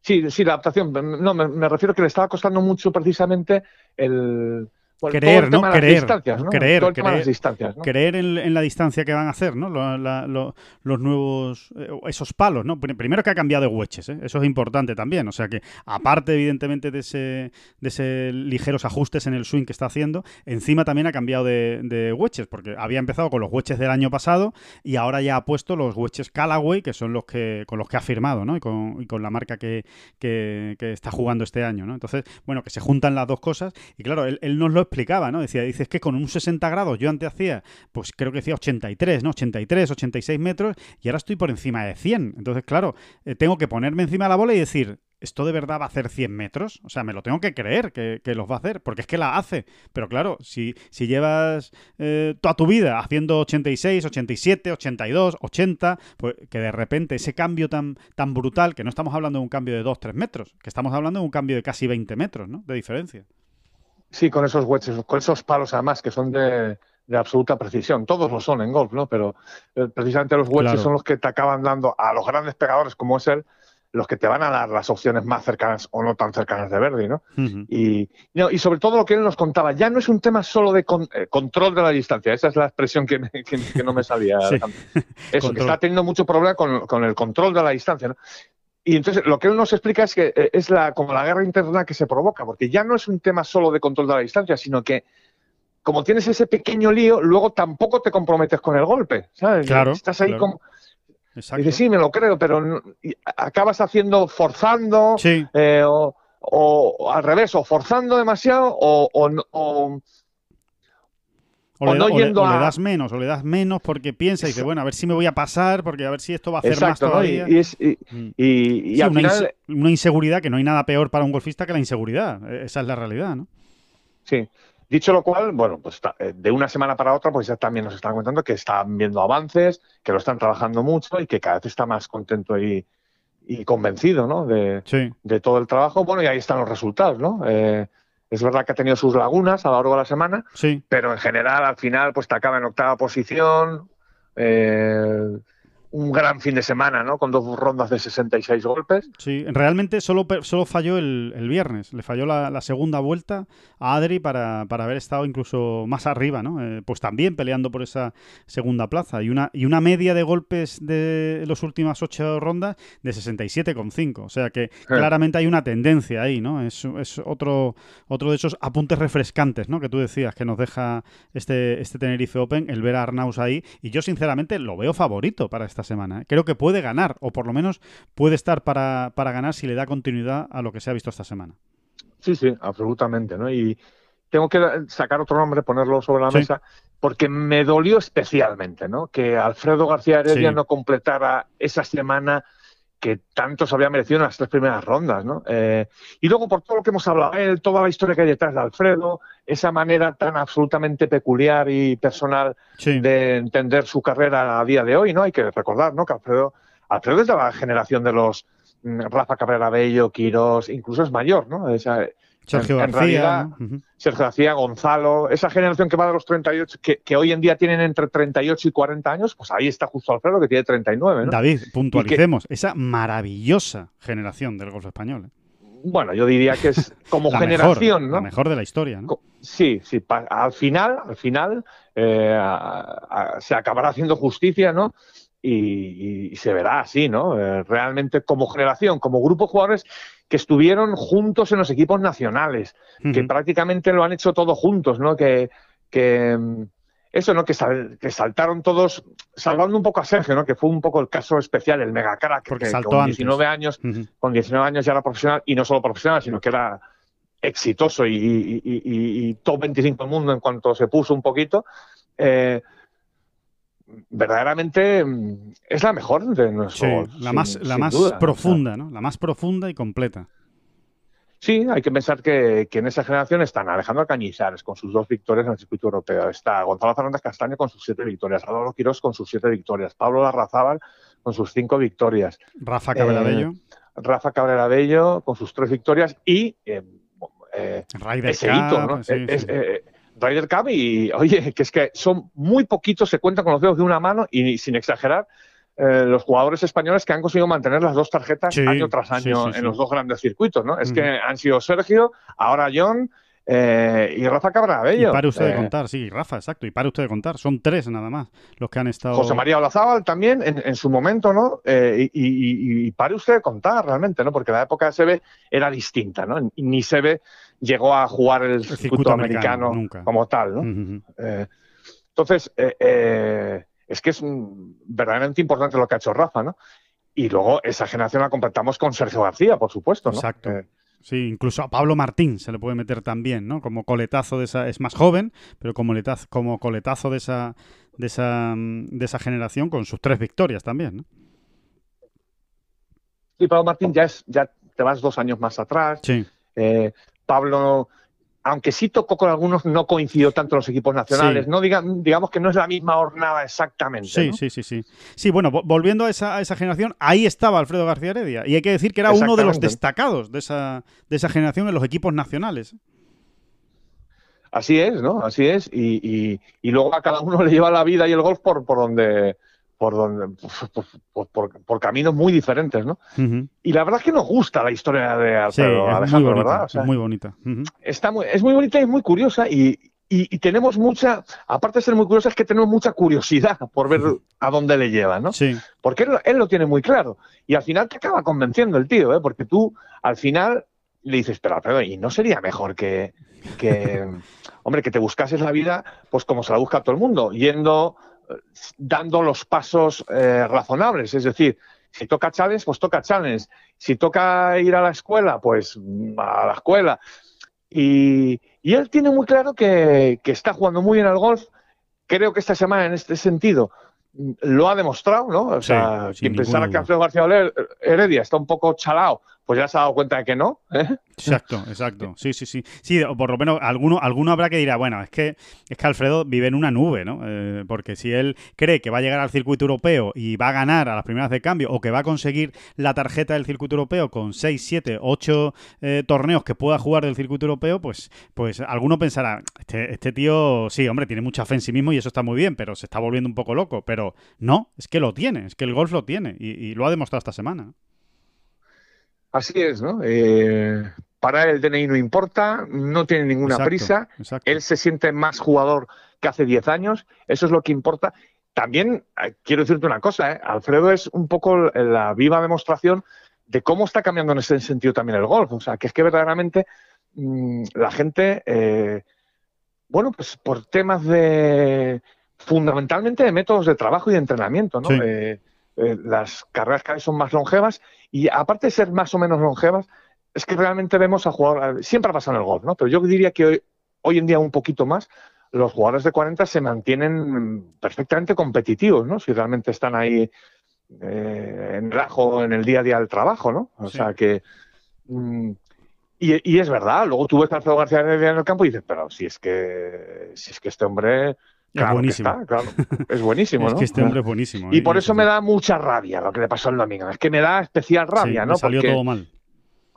Sí, sí, la adaptación. No, me, me, refiero que le estaba costando mucho precisamente el, creer, ¿no? Creer, creer, distancias, creer en, la distancia que van a hacer, ¿no? los nuevos, eh, esos palos, ¿no? Primero que ha cambiado de hueches, ¿eh? eso es importante también, o sea que aparte evidentemente de ese, de ese ligeros ajustes en el swing que está haciendo, encima también ha cambiado de, de hueches, porque había empezado con los hueches del año pasado y ahora ya ha puesto los hueches Callaway, que son los que con los que ha firmado, ¿no? Y con, y con la marca que, que, está jugando este año, ¿no? Entonces, bueno, que se juntan las dos cosas y claro, él, él nos lo explicaba, ¿no? Decía, dices que con un 60 grados yo antes hacía, pues creo que decía 83, ¿no? 83, 86 metros y ahora estoy por encima de 100. Entonces, claro, eh, tengo que ponerme encima de la bola y decir, ¿esto de verdad va a hacer 100 metros? O sea, me lo tengo que creer que, los va a hacer, porque es que la hace. Pero claro, si, si llevas eh, toda tu vida haciendo 86, 87, 82, 80, pues que de repente ese cambio tan, tan brutal, que no estamos hablando de un cambio de 2, 3 metros, que estamos hablando de un cambio de casi 20 metros, ¿no? De diferencia. Sí, con esos wedges, con esos palos además que son de, de absoluta precisión. Todos lo son en golf, ¿no? Pero eh, precisamente los wedges son los que te acaban dando a los grandes pegadores como es él, los que te van a dar las opciones más cercanas o no tan cercanas de Verdi, ¿no? y, y, sobre todo lo que él nos contaba, ya no es un tema solo de eh, control de la distancia, esa es la expresión que, no me salía. Eso, que está teniendo mucho problema con, con, el control de la distancia, ¿no? Y entonces lo que él nos explica es que eh, es la, como la guerra interna que se provoca, porque ya no es un tema solo de control de la distancia, sino que como tienes ese pequeño lío, luego tampoco te comprometes con el golpe, ¿sabes? Claro. Estás ahí como... Dices, sí, me lo creo, pero acabas haciendo, forzando, eh, o, al revés, o forzando demasiado, o, o o, le, le, das menos, o le das menos porque piensa y dice, bueno, a ver si me voy a pasar, porque a ver si esto va a hacer más todavía. Y, y, una, una, inseguridad que no hay nada peor para un golfista que la inseguridad. E, esa es la realidad, ¿no? Sí. Dicho lo cual, bueno, pues eh, de una semana para otra, pues ya también nos están contando que están viendo avances, que lo están trabajando mucho y que cada vez está más contento y, y convencido, ¿no? De, de, todo el trabajo. Bueno, y ahí están los resultados, ¿no? Eh, es verdad que ha tenido sus lagunas a lo largo de la semana, sí. pero en general al final pues te acaba en octava posición. Eh, un gran fin de semana, ¿no? Con dos rondas de 66 golpes. Sí, realmente solo, solo falló el, el viernes. Le falló la, segunda vuelta a Adri para, para, haber estado incluso más arriba, ¿no? Eh, pues también peleando por esa segunda plaza. Y una, y una media de golpes de las últimas ocho rondas de 67,5. O sea que claramente hay una tendencia ahí, ¿no? Es, es, otro, otro de esos apuntes refrescantes, ¿no? Que tú decías que nos deja este, este Tenerife Open, el ver a Arnaus ahí. Y yo sinceramente lo veo favorito para este semana. ¿eh? Creo que puede ganar, o por lo menos puede estar para, para ganar si le da continuidad a lo que se ha visto esta semana. Sí, sí, absolutamente, ¿no? Y tengo que sacar otro nombre, ponerlo sobre la mesa, porque me dolió especialmente, ¿no? Que Alfredo García Heredia no completara esa semana que tanto se había merecido en las tres primeras rondas, ¿no? Eh, y luego por todo lo que hemos hablado, él, toda la historia que hay detrás de Alfredo, esa manera tan absolutamente peculiar y personal de entender su carrera a día de hoy, ¿no? Hay que recordar, ¿no? Que Alfredo, Alfredo es de la generación de los mm, Rafa Cabrera Bello, Quirós, incluso es mayor, ¿no? Sergio García. Sergio García, Gonzalo, esa generación que va de los 38, que, que, hoy en día tienen entre 38 y 40 años, pues ahí está justo Alfredo, que tiene 39. ¿no? David, puntualicemos, esa maravillosa generación del golf español. ¿eh? Bueno, yo diría que es como generación, ¿no? La mejor de la historia, ¿no? Sí, sí. Al final, al final eh, se acabará haciendo justicia, ¿no? Y, se verá así, ¿no? Eh, realmente como generación, como grupo de jugadores que estuvieron juntos en los equipos nacionales, que prácticamente lo han hecho todo juntos, ¿no? Que, que eso, ¿no? Que, que, saltaron todos, salvando un poco a Sergio, ¿no? Que fue un poco el caso especial, el mega crack, que, con 19 años, con 19 años ya era profesional, y no solo profesional, sino que era exitoso y, top 25 del mundo en cuanto se puso un poquito. Eh, verdaderamente mm, es la mejor de nuestro la más, la más profunda, ¿no? La más profunda y completa. Sí, hay que pensar que, en esa generación están Alejandro Cañizares con sus dos victorias en el circuito europeo, está Gonzalo Fernández Castaño con sus siete victorias, Álvaro Quirós con sus siete victorias, Pablo Larrazábal con sus cinco victorias, Rafa Cabrera Bello, eh, Rafa Cabrera Bello con sus tres victorias y eh, eh, ese hito, ¿no? Ryder Cup y, oye, que es que son muy poquitos, se cuentan con los dedos de una mano y sin exagerar, eh, los jugadores españoles que han conseguido mantener las dos tarjetas año tras año en los dos grandes circuitos, ¿no? Es que han sido Sergio, ahora John eh, y Rafa Cabrabello. Y para usted de eh, contar, sí, Rafa, exacto, y para usted de contar, son tres nada más los que han estado. José María Olazábal también en, su momento, ¿no? y, y, pare usted de contar realmente, ¿no? Porque la época de Sebe era distinta, ¿no? Ni Sebe llegó a jugar el, circuito, americano, como tal, ¿no? Eh, entonces, eh, eh, es que es verdaderamente importante lo que ha hecho Rafa, ¿no? Y luego esa generación la completamos con Sergio García, por supuesto, ¿no? Exacto. Sí, incluso a Pablo Martín se le puede meter también, ¿no? Como coletazo de esa, es más joven, pero como, coletazo, como coletazo de esa, de esa, de esa generación con sus tres victorias también, ¿no? Sí, Pablo Martín ya es, ya te vas dos años más atrás. Sí. Pablo, aunque sí tocó con algunos, no coincidió tanto en los equipos nacionales. No digamos que no es la misma hornada exactamente. Sí, sí, sí, sí. Sí, bueno, volviendo a esa, generación, ahí estaba Alfredo García Heredia. Y hay que decir que era uno de los destacados de esa, de esa generación en los equipos nacionales. Así es, ¿no? Así es. Y, y, luego a cada uno le lleva la vida y el golf por, por donde por donde por, por, caminos muy diferentes, ¿no? Y la verdad es que nos gusta la historia de Alfredo es muy bonita, ¿verdad? es muy bonita. está muy, es muy bonita y muy curiosa y, y, tenemos mucha, aparte de ser muy curiosa, es que tenemos mucha curiosidad por ver a dónde le lleva, ¿no? Sí. Porque él, lo tiene muy claro. Y al final te acaba convenciendo el tío, ¿eh? Porque tú, al final, le dices, pero, pero ¿y no sería mejor que, que hombre, que te buscases la vida, pues como se la busca todo el mundo, yendo, dando los pasos eh, razonables? Es decir, si toca challenge, pues toca challenge. Si toca ir a la escuela, pues a la escuela. Y, él tiene muy claro que, está jugando muy bien al golf. Creo que esta semana, en este sentido, lo ha demostrado, ¿no? O sea, quien pensara que Alfredo García Heredia está un poco chalado, pues ya se ha dado cuenta de que no. ¿eh? Exacto, exacto. Sí, sí, sí. Sí, por lo menos alguno, alguno habrá que dirá, bueno, es que, es que Alfredo vive en una nube, ¿no? Eh, porque si él cree que va a llegar al circuito europeo y va a ganar a las primeras de cambio o que va a conseguir la tarjeta del circuito europeo con 6, 7, 8 torneos que pueda jugar del circuito europeo, pues, pues alguno pensará, este, este tío, sí, hombre, tiene mucha fe en sí mismo y eso está muy bien, pero se está volviendo un poco loco. Pero no, es que lo tiene, es que el golf lo tiene y, lo ha demostrado esta semana. Así es, ¿no? Eh, para él el DNI no importa, no tiene ninguna prisa, él se siente más jugador que hace 10 años, eso es lo que importa. También eh, quiero decirte una cosa, ¿eh? Alfredo es un poco la viva demostración de cómo está cambiando en ese sentido también el golf. O sea, que es que verdaderamente mm, la gente, eh, bueno, pues por temas de, fundamentalmente de métodos de trabajo y de entrenamiento, ¿no? las carreras cada vez son más longevas y aparte de ser más o menos longevas, es que realmente vemos a jugadores, siempre ha pasado en el golf, ¿no? Pero yo diría que hoy, hoy en día un poquito más, los jugadores de 40 se mantienen perfectamente competitivos, ¿no? Si realmente están ahí eh, en rajo en el día a día del trabajo, ¿no? O sea que... Mm, y, es verdad, luego tú ves a Alfredo García en el campo y dices, pero si es que, si es que este hombre es buenísimo. Es buenísimo, es que este hombre es buenísimo. Y por eso me da mucha rabia lo que le pasó el domingo. Es que me da especial rabia, ¿no? salió todo mal.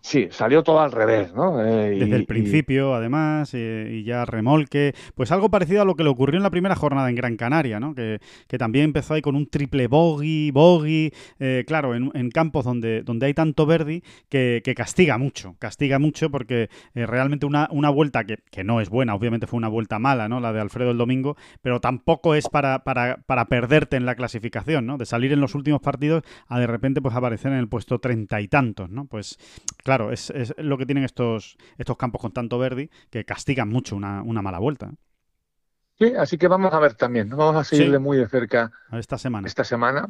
Sí, salió todo al revés, ¿no? Eh, Desde el principio, además, eh, y ya remolque. Pues algo parecido a lo que le ocurrió en la primera jornada en Gran Canaria, ¿no? Que, también empezó ahí con un triple bogey, bogey, eh, claro, en, campos donde, donde hay tanto verdi que, castiga mucho, castiga mucho porque realmente una, una vuelta que, que, no es buena, obviamente fue una vuelta mala, ¿no? La de Alfredo el domingo, pero tampoco es para, para, para perderte en la clasificación, ¿no? De salir en los últimos partidos a de repente pues aparecer en el puesto treinta y tantos, ¿no? Pues claro, es, lo que tienen estos, estos campos con tanto verde que castigan mucho una, mala vuelta. Sí, así que vamos a ver también, vamos a seguirle muy de cerca esta semana. Esta semana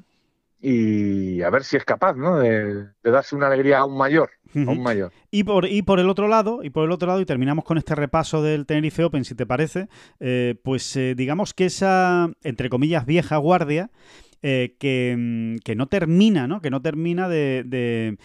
y a ver si es capaz, ¿no? De, darse una alegría aún mayor, aún mayor. Y por, y por el otro lado, y por el otro lado, y terminamos con este repaso del Tenerife Open, si te parece, eh, pues eh, digamos que esa, entre comillas, vieja guardia eh, mm, que, no termina, ¿no? Que no termina de,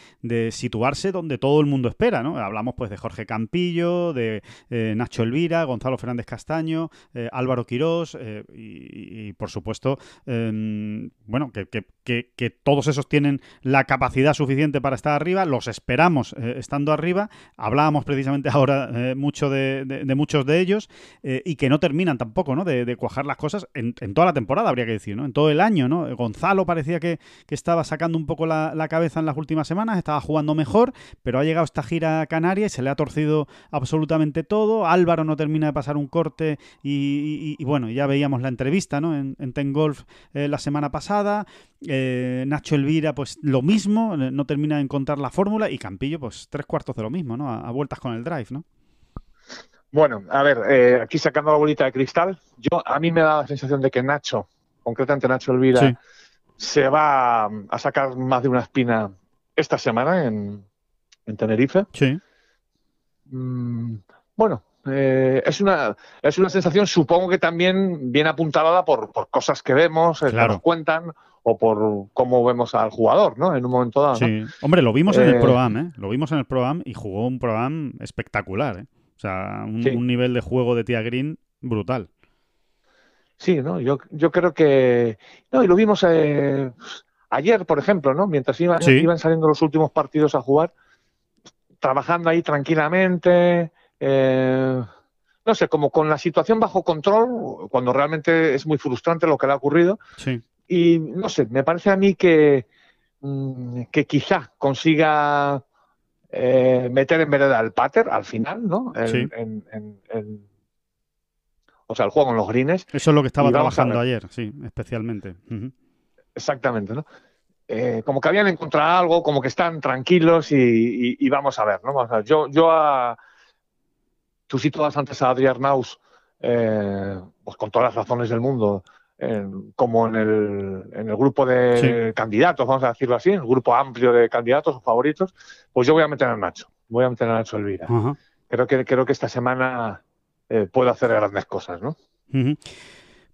situarse donde todo el mundo espera, ¿no? Hablamos pues de Jorge Campillo, de eh, Nacho Elvira, Gonzalo Fernández Castaño, eh, Álvaro Quirós y, por supuesto, em, bueno, que, todos esos tienen la capacidad suficiente para estar arriba, los esperamos estando arriba, hablábamos precisamente ahora mucho de, muchos de ellos y que no terminan tampoco, ¿no? De, cuajar las cosas en, en toda la temporada, habría que decir, ¿no? En todo el año, ¿no? Gonzalo parecía que, estaba sacando un poco la, cabeza en las últimas semanas, estaba jugando mejor, pero ha llegado esta gira canaria y se le ha torcido absolutamente todo. Álvaro no termina de pasar un corte y, bueno, ya veíamos la entrevista ¿no? en, Ten Golf eh, la semana pasada. Eh, Nacho Elvira, pues lo mismo, eh, no termina de encontrar la fórmula y Campillo, pues tres cuartos de lo mismo, ¿no? A, vueltas con el drive, ¿no? Bueno, a ver, aquí sacando la bolita de cristal, yo a mí me da la sensación de que Nacho concretamente Nacho Elvira, se va a sacar más de una espina esta semana en, Tenerife. Sí. Mm, bueno, eh, es, una, es una sensación, supongo que también bien apuntalada por, cosas que vemos, eh, que nos cuentan, o por cómo vemos al jugador, ¿no? En un momento dado. Sí. Hombre, lo vimos en el eh, Pro-Am, ¿eh? Lo vimos en el Pro-Am y jugó un Pro-Am espectacular, ¿eh? O sea, un, un nivel de juego de Tia Green brutal. Sí, ¿no? Yo, yo creo que... No, y lo vimos eh, ayer, por ejemplo, ¿no? Mientras iban, iban saliendo los últimos partidos a jugar, trabajando ahí tranquilamente, eh, no sé, como con la situación bajo control, cuando realmente es muy frustrante lo que le ha ocurrido. Sí. Y no sé, me parece a mí que, mm, que quizá consiga eh, meter en vereda el pater al final, ¿no? Sí. En, en- en- o sea, el juego en los greens. Eso es lo que estaba trabajando ayer, sí, especialmente. Exactamente, ¿no? Eh, como que habían encontrado algo, como que están tranquilos y, y- y vamos a ver, ¿no? Vamos a ver. Yo, yo a... Tú situabas antes a Adrián Naus, eh, pues con todas las razones del mundo, en- como en el, en el grupo de candidatos, vamos a decirlo así, el grupo amplio de candidatos o favoritos, pues yo voy a meter a Nacho, voy a meter a Nacho Elvira. Creo que, creo que esta semana eh, puede hacer grandes cosas, ¿no? Ujú.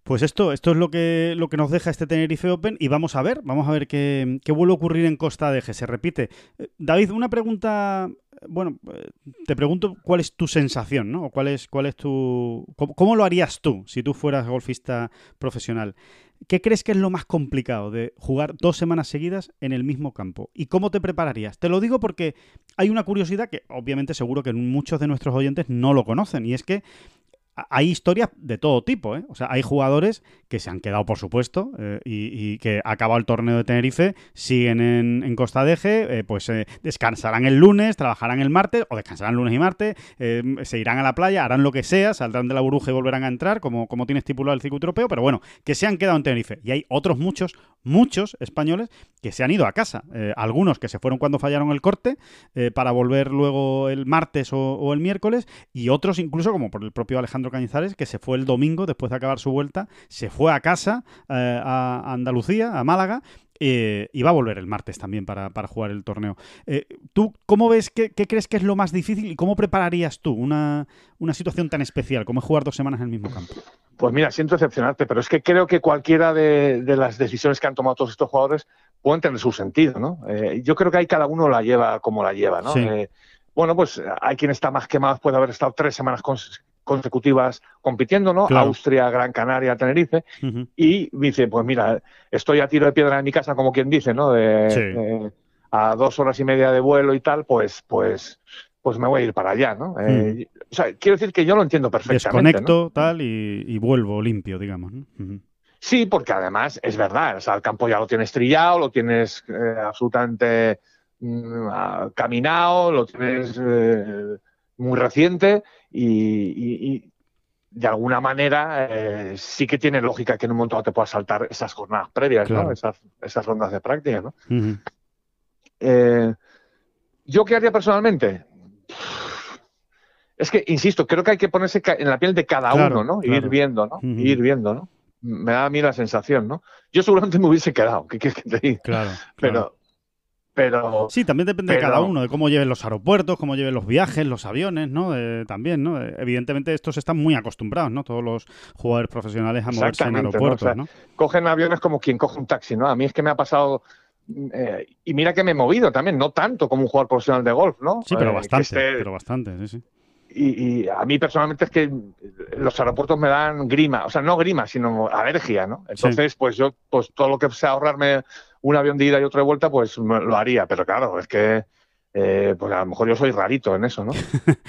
Pues esto, esto es lo que, lo que nos deja este Tenerife Open y vamos a ver, vamos a ver qué, qué vuelve a ocurrir en Costa de Eje. Se repite. Eh, David, una pregunta, eh, bueno, eh, te pregunto cuál es tu sensación, ¿no? Cuál es, cuál es tu, cómo, cómo lo harías tú si tú fueras golfista profesional. ¿Qué crees que es lo más complicado de jugar dos semanas seguidas en el mismo campo? ¿Y cómo te prepararías? Te lo digo porque hay una curiosidad que obviamente seguro que muchos de nuestros oyentes no lo conocen y es que hay historias de todo tipo, ¿eh? O sea, hay jugadores que se han quedado, por supuesto, eh, y, que acabado el torneo de Tenerife, siguen en, en Costa de Eje, eh, pues eh, descansarán el lunes, trabajarán el martes, o descansarán lunes y martes, eh, se irán a la playa, harán lo que sea, saldrán de la burbuja y volverán a entrar, como, como tiene estipulado el circuito europeo, pero bueno, que se han quedado en Tenerife. Y hay otros muchos, muchos españoles que se han ido a casa. Algunos que se fueron cuando fallaron el corte, para volver luego el martes o el miércoles, y otros incluso, como por el propio Alejandro Cañizares, que se fue el domingo después de acabar su vuelta, se fue a casa, eh, a Andalucía, a Málaga, eh, y va a volver el martes también para, para jugar el torneo. Eh, ¿Tú cómo ves, qué, qué crees que es lo más difícil y cómo prepararías tú una, una situación tan especial como es jugar dos semanas en el mismo campo? Pues mira, siento decepcionarte, pero es que creo que cualquiera de, de las decisiones que han tomado todos estos jugadores pueden tener su sentido, ¿no? Eh, yo creo que ahí cada uno la lleva como la lleva, ¿no? Sí. Bueno, pues hay quien está más quemado, puede haber estado tres semanas cons- consecutivas compitiendo, ¿no? Claro. Austria, Gran Canaria, Tenerife, y dice, pues mira, estoy a tiro de piedra en mi casa, como quien dice, ¿no? De, Sí. de- a dos horas y media de vuelo y tal, pues, pues, pues me voy a ir para allá, ¿no? Eh, O sea, quiero decir que yo lo entiendo perfectamente. ¿no? Desconecto, tal, y, y vuelvo limpio, digamos. ¿no? Sí, porque además es verdad, o sea, el campo ya lo tienes trillado, lo tienes eh, absolutamente mm, ah, caminado, lo tienes eh, muy reciente y, y- y de alguna manera eh, sí que tiene lógica que en un momento dado te puedas saltar esas jornadas previas, Claro. ¿no? esas, esas rondas de práctica. ¿no? Eh, ¿Yo qué haría personalmente? Es que, insisto, creo que hay que ponerse en la piel de cada Claro, uno, ¿no? Claro. ir viendo, ¿no? Ir viendo, ¿no? Me da a mí la sensación, ¿no? Yo seguramente me hubiese quedado, ¿qué quieres que te diga? Claro, claro. Pero, pero, Sí, también depende de cada uno, de cómo lleven los aeropuertos, cómo lleven los viajes, los aviones, ¿no? Eh, también, ¿no? Eh, evidentemente estos están muy acostumbrados, ¿no? Todos los jugadores profesionales a moverse en aeropuertos, O sea, ¿no? cogen aviones como quien coge un taxi, ¿no? A mí es que me ha pasado, eh, y mira que me he movido también, no tanto como un jugador profesional de golf, ¿no? Sí, pero Eh, bastante, pero bastante, sí, sí. Y, y a mí personalmente es que los aeropuertos me dan grima, o sea, no grima, sino alergia, ¿no? Entonces, pues yo, pues todo lo que sea ahorrarme un avión de ida y otro de vuelta, pues lo haría, pero claro, es que, eh, pues a lo mejor yo soy rarito en eso, ¿no?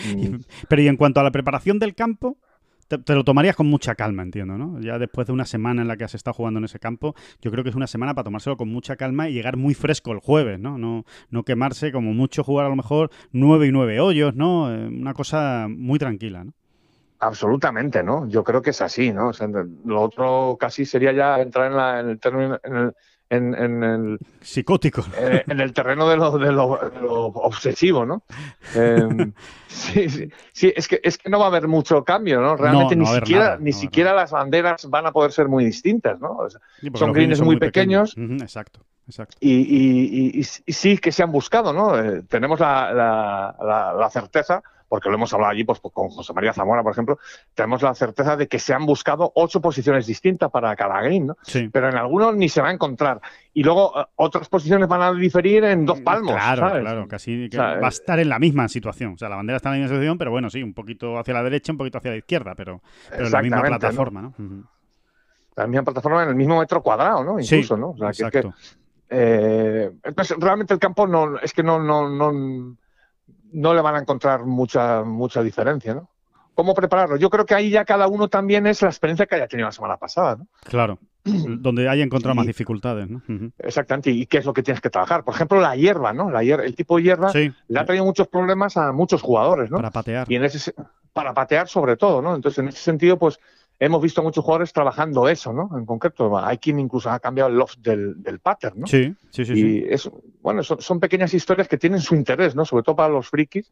Mm, Pero y en cuanto a la preparación del campo, te, lo tomarías con mucha calma, entiendo, ¿no? Ya después de una semana en la que has estado jugando en ese campo, yo creo que es una semana para tomárselo con mucha calma y llegar muy fresco el jueves, ¿no? No, no quemarse como mucho, jugar a lo mejor nueve y nueve hoyos, ¿no? Eh, Una cosa muy tranquila, ¿no? absolutamente, ¿no? Yo creo que es así, ¿no? O sea, lo otro casi sería ya entrar en, la- en el término, en el, en- en el Psicótico. en el terreno de lo, de lo, de lo obsesivo, ¿no? Eh, sí, sí, sí, es que, es que no va a haber mucho cambio, ¿no? Realmente No, no ni siquiera, nada, ni siquiera las banderas van a poder ser muy distintas, ¿no? O sea, Sí, porque son greens son muy pequeños. Exacto, exacto. y, y- y- y- y sí que se han buscado, ¿no? Eh, tenemos la, la- la- la certeza, porque lo hemos hablado allí pues, con José María Zamora, por ejemplo, tenemos la certeza de que se han buscado ocho posiciones distintas para cada green, ¿no? Sí. Pero en algunos ni se va a encontrar. Y luego eh, otras posiciones van a diferir en dos palmos, Claro, ¿sabes? claro, casi que va a estar en la misma situación. O sea, la bandera está en la misma situación, pero bueno, sí, un poquito hacia la derecha, un poquito hacia la izquierda, pero, pero en la misma ¿no? plataforma, ¿no? Ujú. La misma plataforma en el mismo metro cuadrado, ¿no? Sí, Incluso, ¿no? O sea, que es que, exacto. eh, realmente el campo no, es que no, no, no, no le van a encontrar mucha, mucha diferencia, ¿no? cómo prepararlo. Yo creo que ahí ya cada uno también es la experiencia que haya tenido la semana pasada, ¿no? Claro, donde haya encontrado más dificultades, ¿no? Exactamente, y qué es lo que tienes que trabajar. Por ejemplo, la hierba, ¿no? La hierba, el tipo de hierba le ha traído muchos problemas a muchos jugadores, ¿no? Para patear. Y en ese, para patear sobre todo, ¿no? Entonces, en ese sentido, pues hemos visto a muchos jugadores trabajando eso, ¿no? En concreto, hay quien incluso ha cambiado el loft del, del pattern, ¿no? Sí, sí, sí. Y Es, bueno, son, pequeñas historias que tienen su interés, ¿no? Sobre todo para los frikis.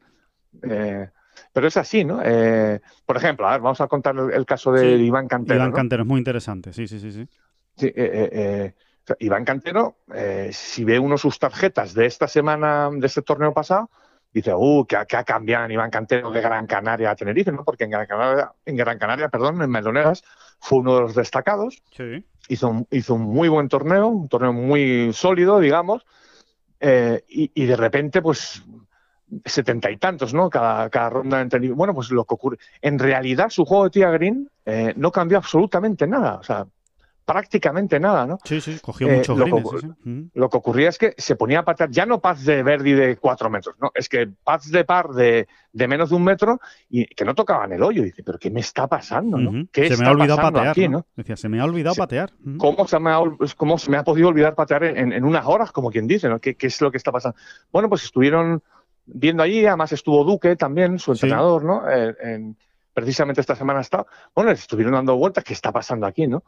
Eh, pero es así, ¿no? Eh, por ejemplo, a ver, vamos a contar el, caso de Iván Cantero. Iván Cantero es muy interesante, sí, sí, sí. sí. sí eh, Iván Cantero, si ve uno sus tarjetas de esta semana, de este torneo pasado, dice, uh, que, ha cambiado Iván Cantero de Gran Canaria a Tenerife, ¿no? Porque en Gran Canaria, en Gran Canaria, perdón, en Meloneras, fue uno de los destacados. Sí. Hizo, hizo un muy buen torneo, un torneo muy sólido, digamos, eh, y, de repente, pues, setenta y tantos, ¿no? Cada, cada ronda en Tenerife. Bueno, pues lo que ocurre. En realidad, su juego de tía Green eh, no cambió absolutamente nada. O sea, prácticamente nada, ¿no? Sí, sí, cogió eh, mucho lo, que, lo que ocurría es que se ponía a patear, ya no paz de Verdi de cuatro metros, no, es que paz de par de, menos de un metro y que no tocaban el hoyo. dice, pero ¿qué me está pasando? ¿no? se me ha olvidado patear. ¿no? Decía, se me ha olvidado patear. ¿cómo, se me ha, ¿Cómo se me ha podido olvidar patear en, unas horas, como quien dice? ¿no? ¿Qué, es lo que está pasando? Bueno, pues estuvieron viendo allí, además estuvo Duque también, su entrenador, ¿no? En, precisamente esta semana está, bueno, estuvieron dando vueltas, ¿qué está pasando aquí, no?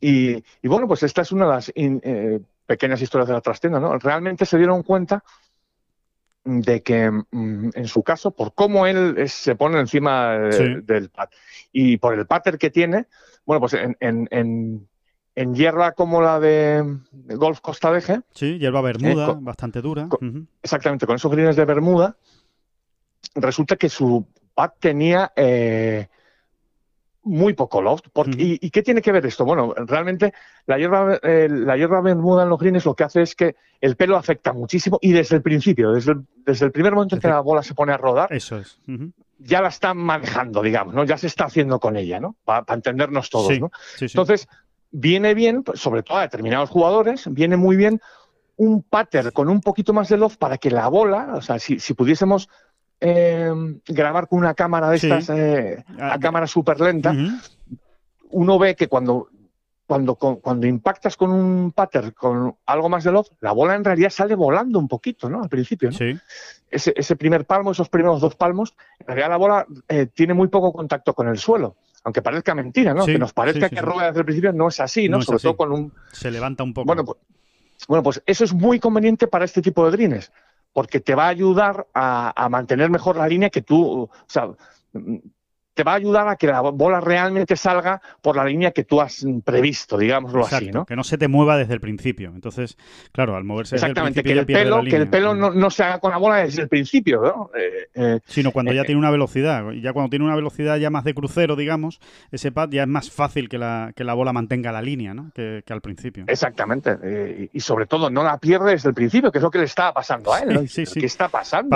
Y, bueno, pues esta es una de las eh, pequeñas historias de la trastienda, ¿no? Realmente se dieron cuenta de que mm, en su caso, por cómo él se pone encima del pad y por el pater que tiene, bueno, pues en, en, en, hierba como la de Golf Costa Deje. Sí, hierba bermuda, eh, bastante dura. Exactamente, con esos grines de bermuda, resulta que su pad tenía eh, muy poco loft. y, qué tiene que ver esto? Bueno, realmente la hierba, eh, la hierba bermuda en los greens lo que hace es que el pelo afecta muchísimo y desde el principio, desde el, desde el primer momento en que la bola se pone a rodar, eso es. ya la están manejando, digamos, ¿no? Ya se está haciendo con ella, ¿no? Para entendernos todos, ¿no? Entonces, viene bien, pues, sobre todo a determinados jugadores, viene muy bien un pattern con un poquito más de loft para que la bola, o sea, si, si pudiésemos Em, grabar con una cámara de estas, eh, a ah, cámara súper lenta, uno ve que cuando, cuando, cuando impactas con un pattern con algo más de luz, la bola en realidad sale volando un poquito, ¿no? Al principio, Ese, ese, primer palmo, esos primeros dos palmos, en realidad la bola eh, tiene muy poco contacto con el suelo. Aunque parezca mentira, ¿no? que nos parezca que rueda desde el principio, no es así, ¿no? Sobre todo con un. Se levanta un poco. Bueno pues, bueno, pues eso es muy conveniente para este tipo de greens porque te va a ayudar a, mantener mejor la línea que tú, o sea, te va a ayudar a que la bola realmente salga por la línea que tú has previsto, digámoslo así, ¿no? Que no se te mueva desde el principio. Entonces, claro, al moverse Exactamente, desde el principio que el pelo, que el pelo no, se haga con la bola desde el principio, ¿no? Eh, eh, Sino cuando ya eh, tiene una velocidad. Ya cuando tiene una velocidad ya más de crucero, digamos, ese pad ya es más fácil que la, que la bola mantenga la línea, ¿no? Que, al principio. Exactamente. y sobre todo, no la pierde desde el principio, que es lo que le estaba pasando a él. Sí, sí, ¿Qué está pasando?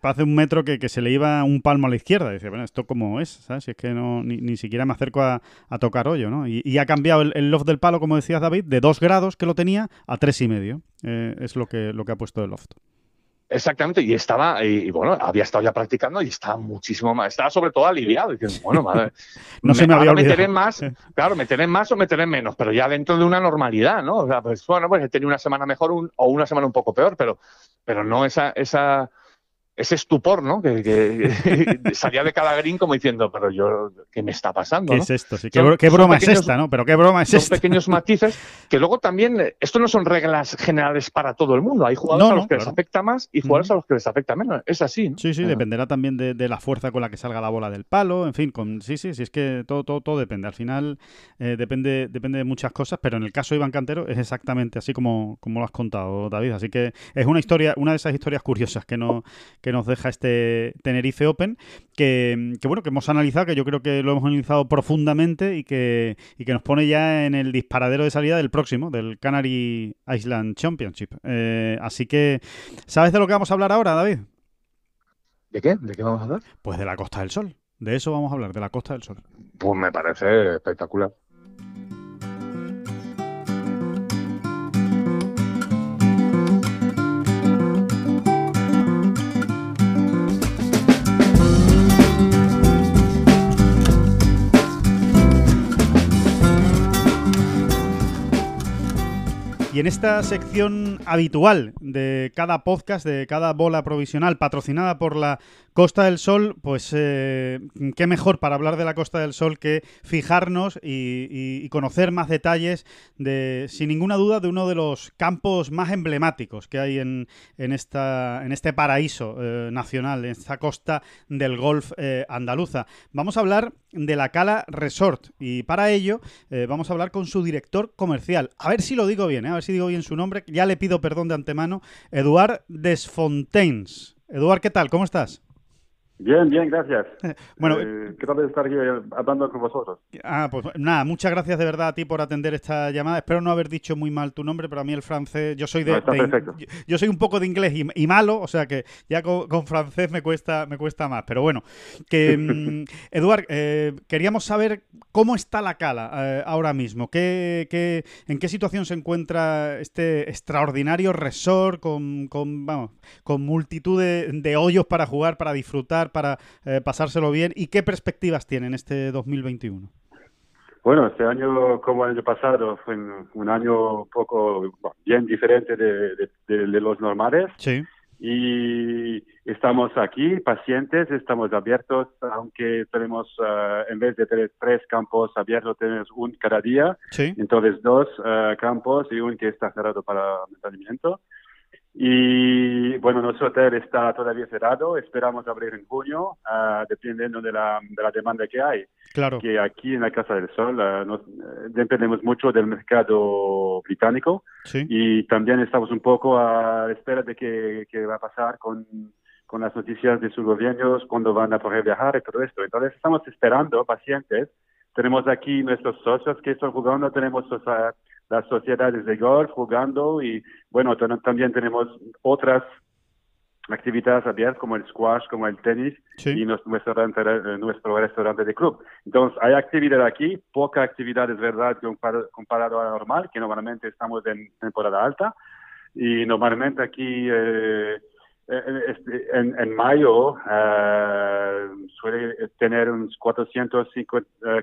Paz un metro que, que, se le iba un palmo a la izquierda. Dice, bueno, esto como es, ¿sabes? Si es que no, ni, siquiera me acerco a, tocar hoyo, ¿no? Y, ha cambiado el, loft del palo, como decías David, de dos grados que lo tenía a tres y medio. Eh, es lo que, lo que ha puesto el loft. Exactamente, y estaba, y, bueno, había estado ya practicando y estaba muchísimo más, estaba sobre todo aliviado, diciendo, bueno, madre, no se me había olvidado. más, claro, meteré más o meteré menos, pero ya dentro de una normalidad, ¿no? O sea, pues bueno, pues he tenido una semana mejor o una semana un poco peor, pero, pero no esa, esa, ese estupor, ¿no? Que, salía de cada green como diciendo, pero yo, ¿qué me está pasando? ¿Qué es esto? ¿Qué, broma es esta, no? Pero qué broma es son pequeños matices que luego también, esto no son reglas generales para todo el mundo. Hay jugadores a los que les afecta más y jugadores a los que les afecta menos. Es así. Sí, sí, dependerá también de, la fuerza con la que salga la bola del palo. En fin, con, sí, sí, sí, es que todo, todo, todo depende. Al final eh, depende, depende de muchas cosas, pero en el caso de Iván Cantero es exactamente así como, como lo has contado, David. Así que es una historia, una de esas historias curiosas que, no, que nos deja este Tenerife Open, que, bueno, que hemos analizado, que yo creo que lo hemos analizado profundamente y que, que nos pone ya en el disparadero de salida del próximo, del Canary Island Championship. Eh, así que, ¿sabes de lo que vamos a hablar ahora, David? ¿De qué? ¿De qué vamos a hablar? Pues de la Costa del Sol. De eso vamos a hablar, de la Costa del Sol. Pues me parece espectacular. Y en esta sección habitual de cada podcast, de cada bola provisional patrocinada por la Costa del Sol, pues eh, qué mejor para hablar de la Costa del Sol que fijarnos y, conocer más detalles de, sin ninguna duda, de uno de los campos más emblemáticos que hay en, esta, en este paraíso eh, nacional, en esta costa del golf eh, andaluza. Vamos a hablar de la Cala Resort y para ello vamos a hablar con su director comercial. A ver si lo digo bien, a ver si digo bien su nombre. Ya le pido perdón de antemano. Eduard Desfontaines. Eduard, ¿qué tal? ¿Cómo estás? Bien, bien, gracias. bueno, eh, ¿qué tal estar aquí eh, hablando con vosotros? Ah, pues nada, muchas gracias de verdad a ti por atender esta llamada. Espero no haber dicho muy mal tu nombre, pero a mí el francés, yo soy de, yo, soy un poco de inglés y, malo, o sea que ya con, francés me cuesta me cuesta más. Pero bueno, que mm, Eduard, eh, queríamos saber cómo está la cala ahora mismo, ¿Qué, qué, en qué situación se encuentra este extraordinario resort con, con vamos, con multitud de hoyos para jugar, para disfrutar para eh, pasárselo bien y qué perspectivas tienen este 2021. Bueno, este año, como el año pasado, fue un año un poco bien diferente de, los normales. Sí. Y estamos aquí, pacientes, estamos abiertos, aunque tenemos, eh, en vez de tener tres campos abiertos, tenemos un cada día. Sí. Entonces, dos eh, campos y un que está cerrado para mantenimiento. Y bueno, nuestro hotel está todavía cerrado, esperamos abrir en junio, uh, dependiendo de la, de la, demanda que hay. Claro. Que aquí en la Casa del Sol uh, nos, uh, dependemos mucho del mercado británico sí. y también estamos un poco a la espera de qué, qué va a pasar con, con las noticias de sus gobiernos, cuándo van a poder viajar y todo esto. Entonces estamos esperando, pacientes. Tenemos aquí nuestros socios que están jugando, tenemos las sociedades de golf jugando y bueno, también tenemos otras actividades abiertas como el squash, como el tenis y nuestro restaurante, eh, nuestro restaurante de club. Entonces, hay actividad aquí, poca actividad es verdad comparado a la normal, que normalmente estamos en temporada alta y normalmente aquí eh, en, en, mayo uh, suele tener unos 400,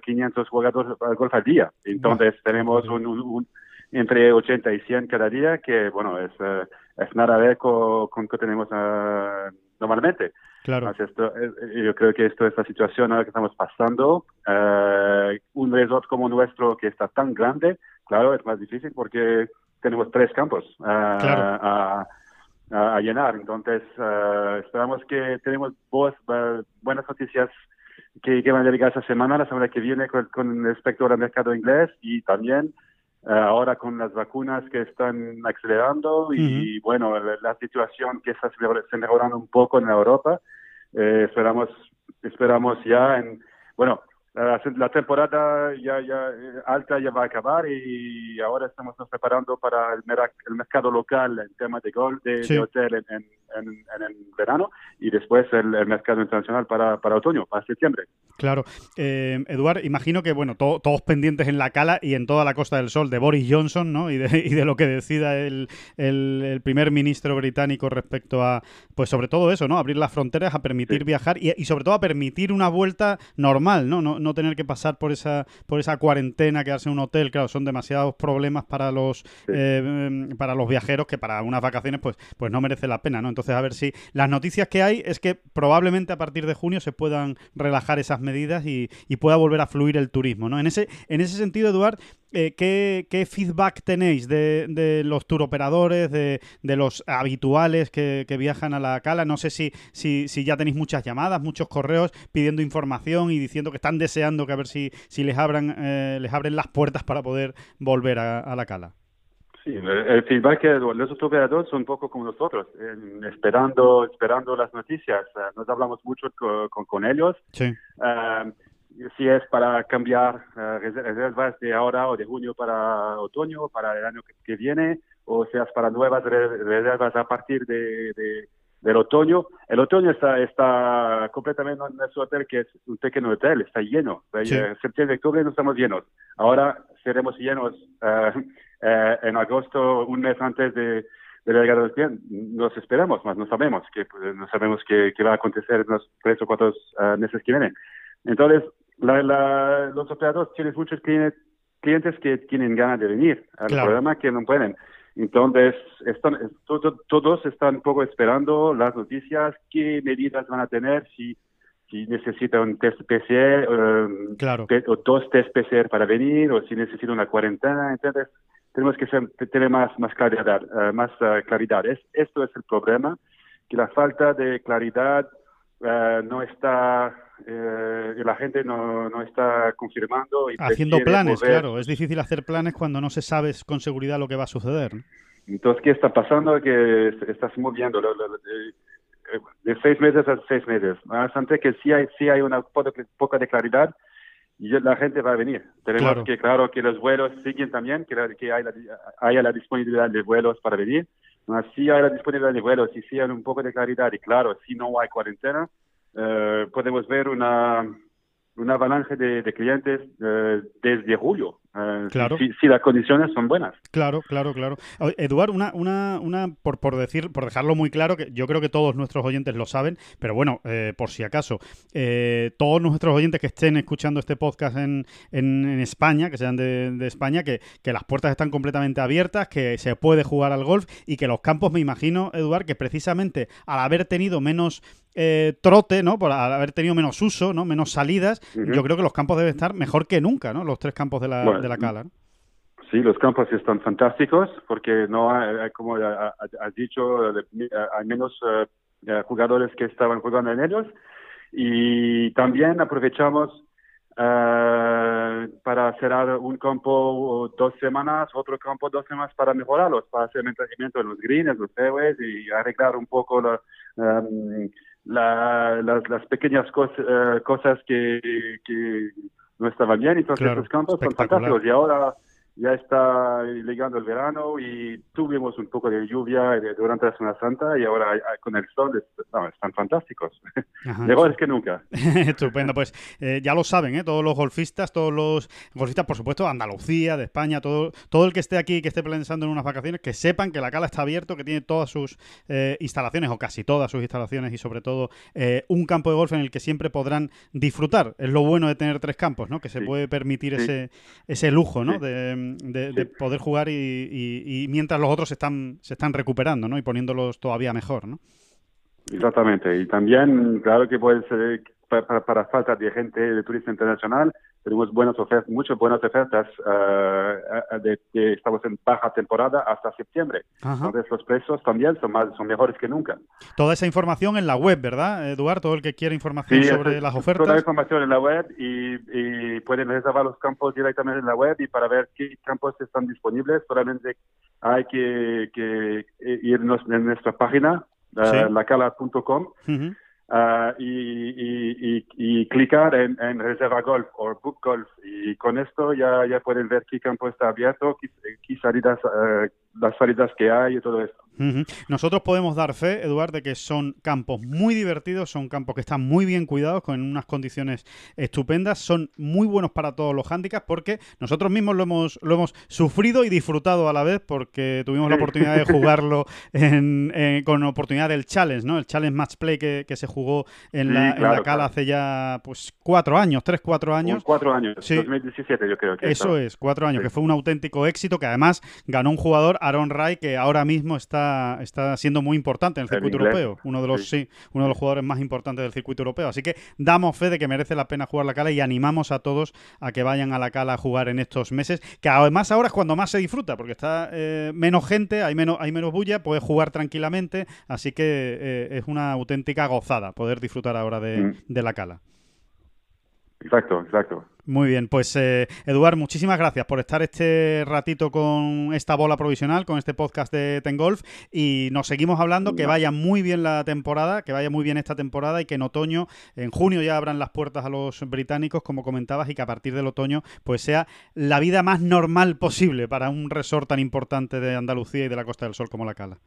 500 jugadores de golf al día. Entonces tenemos un, entre 80 y 100 cada día, que bueno, es, uh, es nada a ver con, con que tenemos uh, normalmente. Claro. Esto, yo creo que esto es la situación ahora que estamos pasando. un resort como nuestro que está tan grande, claro, es más difícil porque tenemos tres campos. claro a llenar. Entonces, uh, esperamos que tenemos uh, buenas noticias que, que, van a llegar esta semana, la semana que viene con, con respecto al mercado inglés y también uh, ahora con las vacunas que están acelerando y, bueno, la, situación que está se mejorando un poco en Europa. Eh, esperamos, esperamos ya en, bueno, la, temporada ya, ya eh, alta ya va a acabar y ahora estamos preparando para el, el mercado local en tema de golf, de, hotel en, en, el verano y después el, mercado internacional para, para, otoño, para septiembre. Claro. Eh, Eduard, imagino que, bueno, todos pendientes en la cala y en toda la Costa del Sol de Boris Johnson, ¿no? Y de, y de lo que decida el, el, primer ministro británico respecto a, pues sobre todo eso, ¿no? Abrir las fronteras, a permitir viajar y, y, sobre todo a permitir una vuelta normal, ¿no? No, no tener que pasar por esa, por esa cuarentena, quedarse en un hotel, claro, son demasiados problemas para los, eh, para los viajeros que para unas vacaciones, pues, pues no merece la pena, ¿no? Entonces, a ver si las noticias que hay es que probablemente a partir de junio se puedan relajar esas medidas y, pueda volver a fluir el turismo. ¿no? En, ese, en ese sentido, Eduard, eh, ¿qué, feedback tenéis de, los turoperadores, de, de los habituales que, viajan a la cala? No sé si, si, si, ya tenéis muchas llamadas, muchos correos pidiendo información y diciendo que están deseando que a ver si, si les, abran, eh, les abren las puertas para poder volver a la cala. Sí, el feedback que los operadores son un poco como nosotros, esperando, esperando las noticias. Eh, nos hablamos mucho con, con, ellos. Sí. Uh, si es para cambiar uh, reservas de ahora o de junio para otoño, para el año que, viene, o sea, para nuevas reservas a partir de, de, del otoño. El otoño está, está completamente en nuestro hotel, que es un pequeño hotel, está lleno. Sí. Septiembre, octubre no estamos llenos. Ahora seremos llenos. Uh, eh, en agosto, un mes antes de, de la llegada del cliente, nos esperamos, más no sabemos que no sabemos qué, va a acontecer en los tres o cuatro uh, meses que vienen. Entonces, la, los operadores tienen muchos clientes, clientes que tienen ganas de venir. El problema es que no pueden. Entonces, están, todos están un poco esperando las noticias, qué medidas van a tener, si, si necesita un test PCR, eh, o dos test PCR para venir, o si necesita una cuarentena. Entonces, tenemos que tener más, más claridad. Eh, más, uh, claridad. Es, esto es el problema, que la falta de claridad no está la gente no, no está confirmando. Y Haciendo planes, claro. Es difícil hacer planes cuando no se sabe con seguridad lo que va a suceder. Entonces, ¿qué está pasando? Que estás moviendo de seis meses a seis meses. Bastante que sí hay, sí hay una poca de claridad y la gente va a venir. Tenemos que, claro, que los vuelos siguen también, que, que hay la, haya la disponibilidad de vuelos para venir. Si hay la disponibilidad de vuelos y si hay un poco de claridad y claro, si no hay cuarentena, eh, podemos ver una, una avalancha de, clientes eh, desde julio. Eh, claro. Si, las condiciones son buenas. Claro, claro, claro. Eduard, una, una, una por, por decir, por dejarlo muy claro, que yo creo que todos nuestros oyentes lo saben, pero bueno, eh, por si acaso, todos nuestros oyentes que estén escuchando este podcast en, en, España, que sean de, de España, que, que, las puertas están completamente abiertas, que se puede jugar al golf y que los campos, me imagino, Eduard, que precisamente al haber tenido menos trote, ¿no? Por haber tenido menos uso, ¿no? Menos salidas, yo creo que los campos deben estar mejor que nunca, ¿no? Los tres campos de la, de la Cala. Sí, los campos están fantásticos porque no hay, como has dicho, hay menos eh, jugadores que estaban jugando en ellos y también aprovechamos eh, para cerrar un campo dos semanas, otro campo dos semanas para mejorarlos, para hacer mantenimiento en los greens, los fairways y arreglar un poco la, em, las, pequeñas eh, cosas que, que no estaban bien. Entonces, los campos son fantásticos. Y ahora ya está llegando el verano y tuvimos un poco de lluvia durante la Semana Santa y ahora con el sol están fantásticos. Mejores que nunca. Estupendo, pues eh, ya lo saben, ¿eh? todos los golfistas, todos los golfistas, por supuesto, de Andalucía, de España, todo, todo el que esté aquí, que esté pensando en unas vacaciones, que sepan que la cala está abierto, que tiene todas sus eh, instalaciones o casi todas sus instalaciones y sobre todo un campo de golf en el que siempre podrán disfrutar. Es lo bueno de tener tres campos, ¿no? Que se puede permitir ese, ese lujo, ¿no? De, de, poder jugar y, mientras los otros están, se están recuperando ¿no? y poniéndolos todavía mejor. ¿no? Exactamente. Y también, claro que puede ser para, falta de gente de turista internacional, tenemos buenas ofertas, muchas buenas ofertas. Eh, de, estamos en baja temporada hasta septiembre. Entonces los precios también son, más, son mejores que nunca. Toda esa información en la web, ¿verdad, Eduardo? Todo el que quiera información sobre las ofertas. Toda la información en la web y, y, pueden reservar los campos directamente en la web y para ver qué campos están disponibles solamente hay que, que irnos en nuestra página, lacala.com. Ah, y, y, clicar en, en, reserva golf o book golf. Y con esto ya, ya pueden ver qué campo está abierto, qué, salidas, eh, las salidas que hay y todo esto. Nosotros podemos dar fe, Eduardo, de que son campos muy divertidos, son campos que están muy bien cuidados, con unas condiciones estupendas, son muy buenos para todos los handicaps, porque nosotros mismos lo hemos, lo hemos sufrido y disfrutado a la vez, porque tuvimos la oportunidad de jugarlo en, con oportunidad del Challenge, ¿no? El Challenge Match Play que, se jugó en, la, Cala hace ya pues cuatro años, tres, cuatro años. cuatro años, sí. 2017 yo creo que. Eso es, cuatro años, que fue un auténtico éxito, que además ganó un jugador, Aaron Ray, que ahora mismo está está, siendo muy importante en el circuito europeo. Uno de los sí. uno de los jugadores más importantes del circuito europeo. Así que damos fe de que merece la pena jugar la cala y animamos a todos a que vayan a la cala a jugar en estos meses. Que además ahora es cuando más se disfruta, porque está eh, menos gente, hay menos, hay menos bulla, puedes jugar tranquilamente. Así que eh, es una auténtica gozada poder disfrutar ahora de, mm. de la cala. Exacto, exacto. Muy bien, pues eh, Eduard, muchísimas gracias por estar este ratito con esta bola provisional, con este podcast de Tengolf y nos seguimos hablando, que vaya muy bien la temporada, que vaya muy bien esta temporada y que en otoño, en junio ya abran las puertas a los británicos, como comentabas, y que a partir del otoño pues sea la vida más normal posible para un resort tan importante de Andalucía y de la Costa del Sol como la Cala.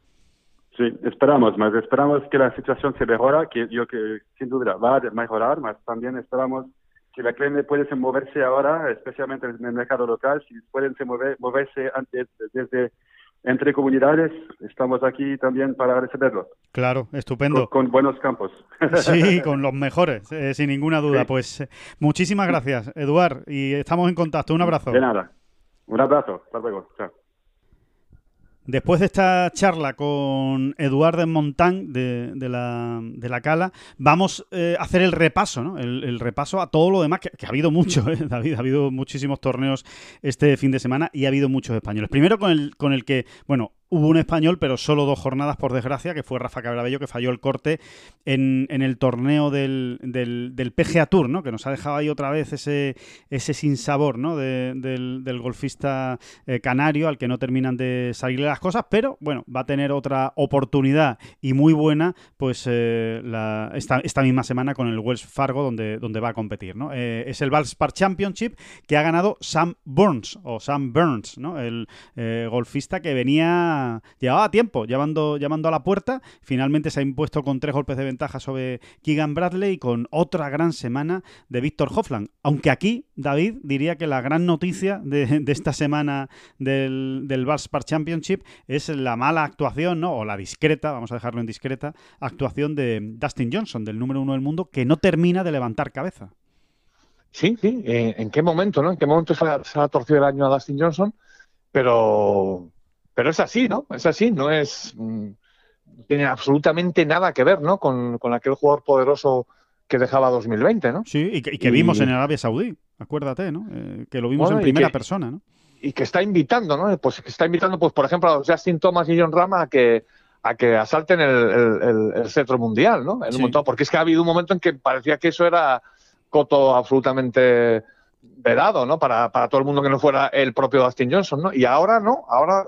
Sí, esperamos, más esperamos que la situación se mejora, que yo que sin duda va a mejorar, más también esperamos si la CLEME puede moverse ahora, especialmente en el mercado local, si pueden moverse antes, desde entre comunidades, estamos aquí también para recibirlos. Claro, estupendo. Con, buenos campos. Sí, con los mejores, eh, sin ninguna duda. Pues eh, muchísimas gracias, Eduard, y estamos en contacto. Un abrazo. De nada. Un abrazo. Hasta luego. Chao. Después de esta charla con Eduardo Montán de, de, la, de la Cala, vamos eh, a hacer el repaso, ¿no? El, repaso a todo lo demás, que, ha habido mucho, ¿eh? David, ha habido muchísimos torneos este fin de semana y ha habido muchos españoles. Primero con el, con el que, bueno, Hubo un español, pero solo dos jornadas, por desgracia, que fue Rafa Cabrabello, que falló el corte en, el torneo del, del, PGA Tour, ¿no? Que nos ha dejado ahí otra vez ese, ese sinsabor, ¿no? del, golfista eh, canario, al que no terminan de salirle las cosas, pero bueno, va a tener otra oportunidad y muy buena, pues eh, esta, esta, misma semana con el Wells Fargo, donde, donde va a competir, ¿no? Eh, es el Valspar Championship que ha ganado Sam Burns, o Sam Burns, ¿no? El golfista que venía llevaba tiempo llamando, llamando a la puerta. Finalmente se ha impuesto con tres golpes de ventaja sobre Keegan Bradley y con otra gran semana de Víctor Hoffland. Aunque aquí, David, diría que la gran noticia de, esta semana del, del Valspar Championship es la mala actuación, ¿no? o la discreta, vamos a dejarlo en discreta, actuación de Dustin Johnson, del número uno del mundo, que no termina de levantar cabeza. Sí, sí. Eh, ¿En qué momento, no? ¿En qué momento se ha torcido el año a Dustin Johnson? Pero pero es así, ¿no? Es así, no es. Mm, tiene absolutamente nada que ver, ¿no? Con, aquel jugador poderoso que dejaba 2020, ¿no? Sí, y que, vimos en Arabia Saudí, acuérdate, ¿no? Eh, que lo vimos en primera persona, ¿no? Y que está invitando, ¿no? Pues que está invitando, pues, por ejemplo, a Justin Thomas y John Rama a que a que asalten el, centro mundial, ¿no? En un momento, porque es que ha habido un momento en que parecía que eso era coto absolutamente vedado, ¿no? Para, para todo el mundo que no fuera el propio Dustin Johnson, ¿no? Y ahora no, ahora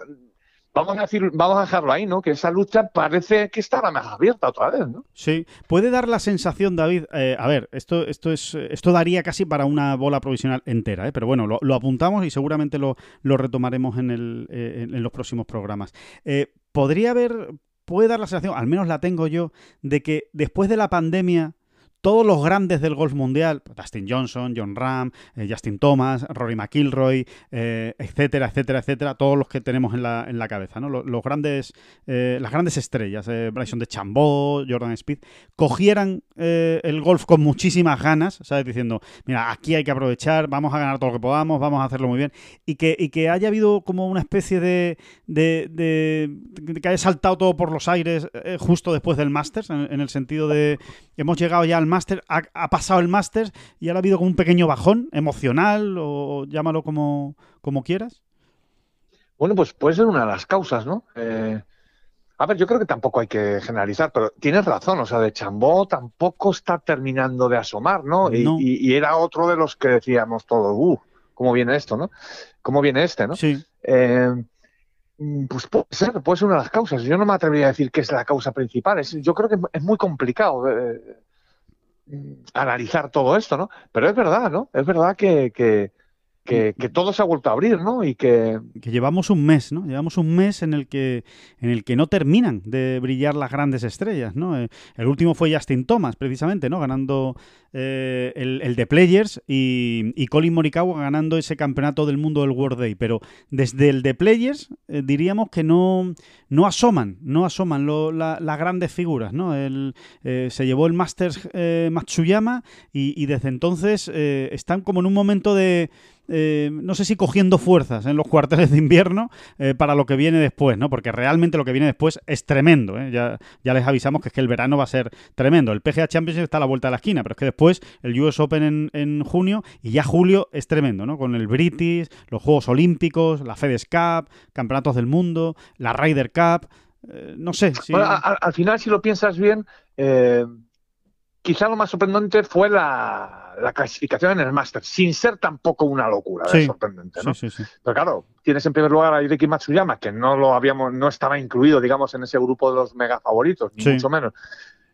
vamos a decir, vamos a dejarlo ahí, ¿no? Que esa lucha parece que estará más abierta otra vez, ¿no? Sí, puede dar la sensación, David. Eh, a ver, esto, esto es, esto daría casi para una bola provisional entera, ¿eh? pero bueno, lo, apuntamos y seguramente lo, lo retomaremos en, el, eh, en los próximos programas. Eh, podría haber, puede dar la sensación, al menos la tengo yo, de que después de la pandemia todos los grandes del golf mundial, Dustin Johnson, John Ram, eh, Justin Thomas, Rory McIlroy, eh, etcétera, etcétera, etcétera, todos los que tenemos en la, en la cabeza, ¿no? Los, grandes, eh, las grandes estrellas, Bryson de Chambó, Jordan Speed, cogieran el golf con muchísimas ganas, ¿sabes? Diciendo, mira, aquí hay que aprovechar, vamos a ganar todo lo que podamos, vamos a hacerlo muy bien, y que, y que haya habido como una especie de, de, de, que haya saltado todo por los aires justo después del Masters, en, en el sentido de hemos llegado ya al máster, ha, pasado el máster y ahora ha habido como un pequeño bajón emocional o llámalo como, como quieras. Bueno, pues puede ser una de las causas, ¿no? Eh, a ver, yo creo que tampoco hay que generalizar, pero tienes razón, o sea, de Chambó tampoco está terminando de asomar, ¿no? Y, era otro de los que decíamos todos, uh, ¿cómo viene esto, no? ¿Cómo viene este, no? Sí. Eh, pues puede ser, puede ser una de las causas. Yo no me atrevería a decir que es la causa principal. Es, yo creo que es muy complicado eh, analizar todo esto, ¿no? Pero es verdad, ¿no? Es verdad que, que, que, todo se ha vuelto a abrir, ¿no? Y que... que llevamos un mes, ¿no? Llevamos un mes en el que en el que no terminan de brillar las grandes estrellas, ¿no? Eh, el último fue Justin Thomas, precisamente, ¿no? Ganando eh, el, de Players y, y, Colin Morikawa ganando ese campeonato del mundo del World Day. Pero desde el de Players eh, diríamos que no, no asoman, no asoman las grandes figuras, ¿no? El, se llevó el Masters Matsuyama y, y, desde entonces están como en un momento de eh, no sé si cogiendo fuerzas en los cuarteles de invierno eh, para lo que viene después, ¿no? Porque realmente lo que viene después es tremendo, ¿eh? ya, ya, les avisamos que es que el verano va a ser tremendo. El PGA Championship está a la vuelta de la esquina, pero es que después el US Open en, junio y ya julio es tremendo, ¿no? Con el British, los Juegos Olímpicos, la FedEx Cup, Campeonatos del Mundo, la Ryder Cup, no sé. Si... al, final, si lo piensas bien, quizá lo más sorprendente fue la la clasificación en el Master, sin ser tampoco una locura, ¿eh? sorprendente, ¿no? Pero claro, tienes en primer lugar a Hideki Matsuyama, que no lo habíamos, no estaba incluido, digamos, en ese grupo de los mega favoritos, ni mucho menos.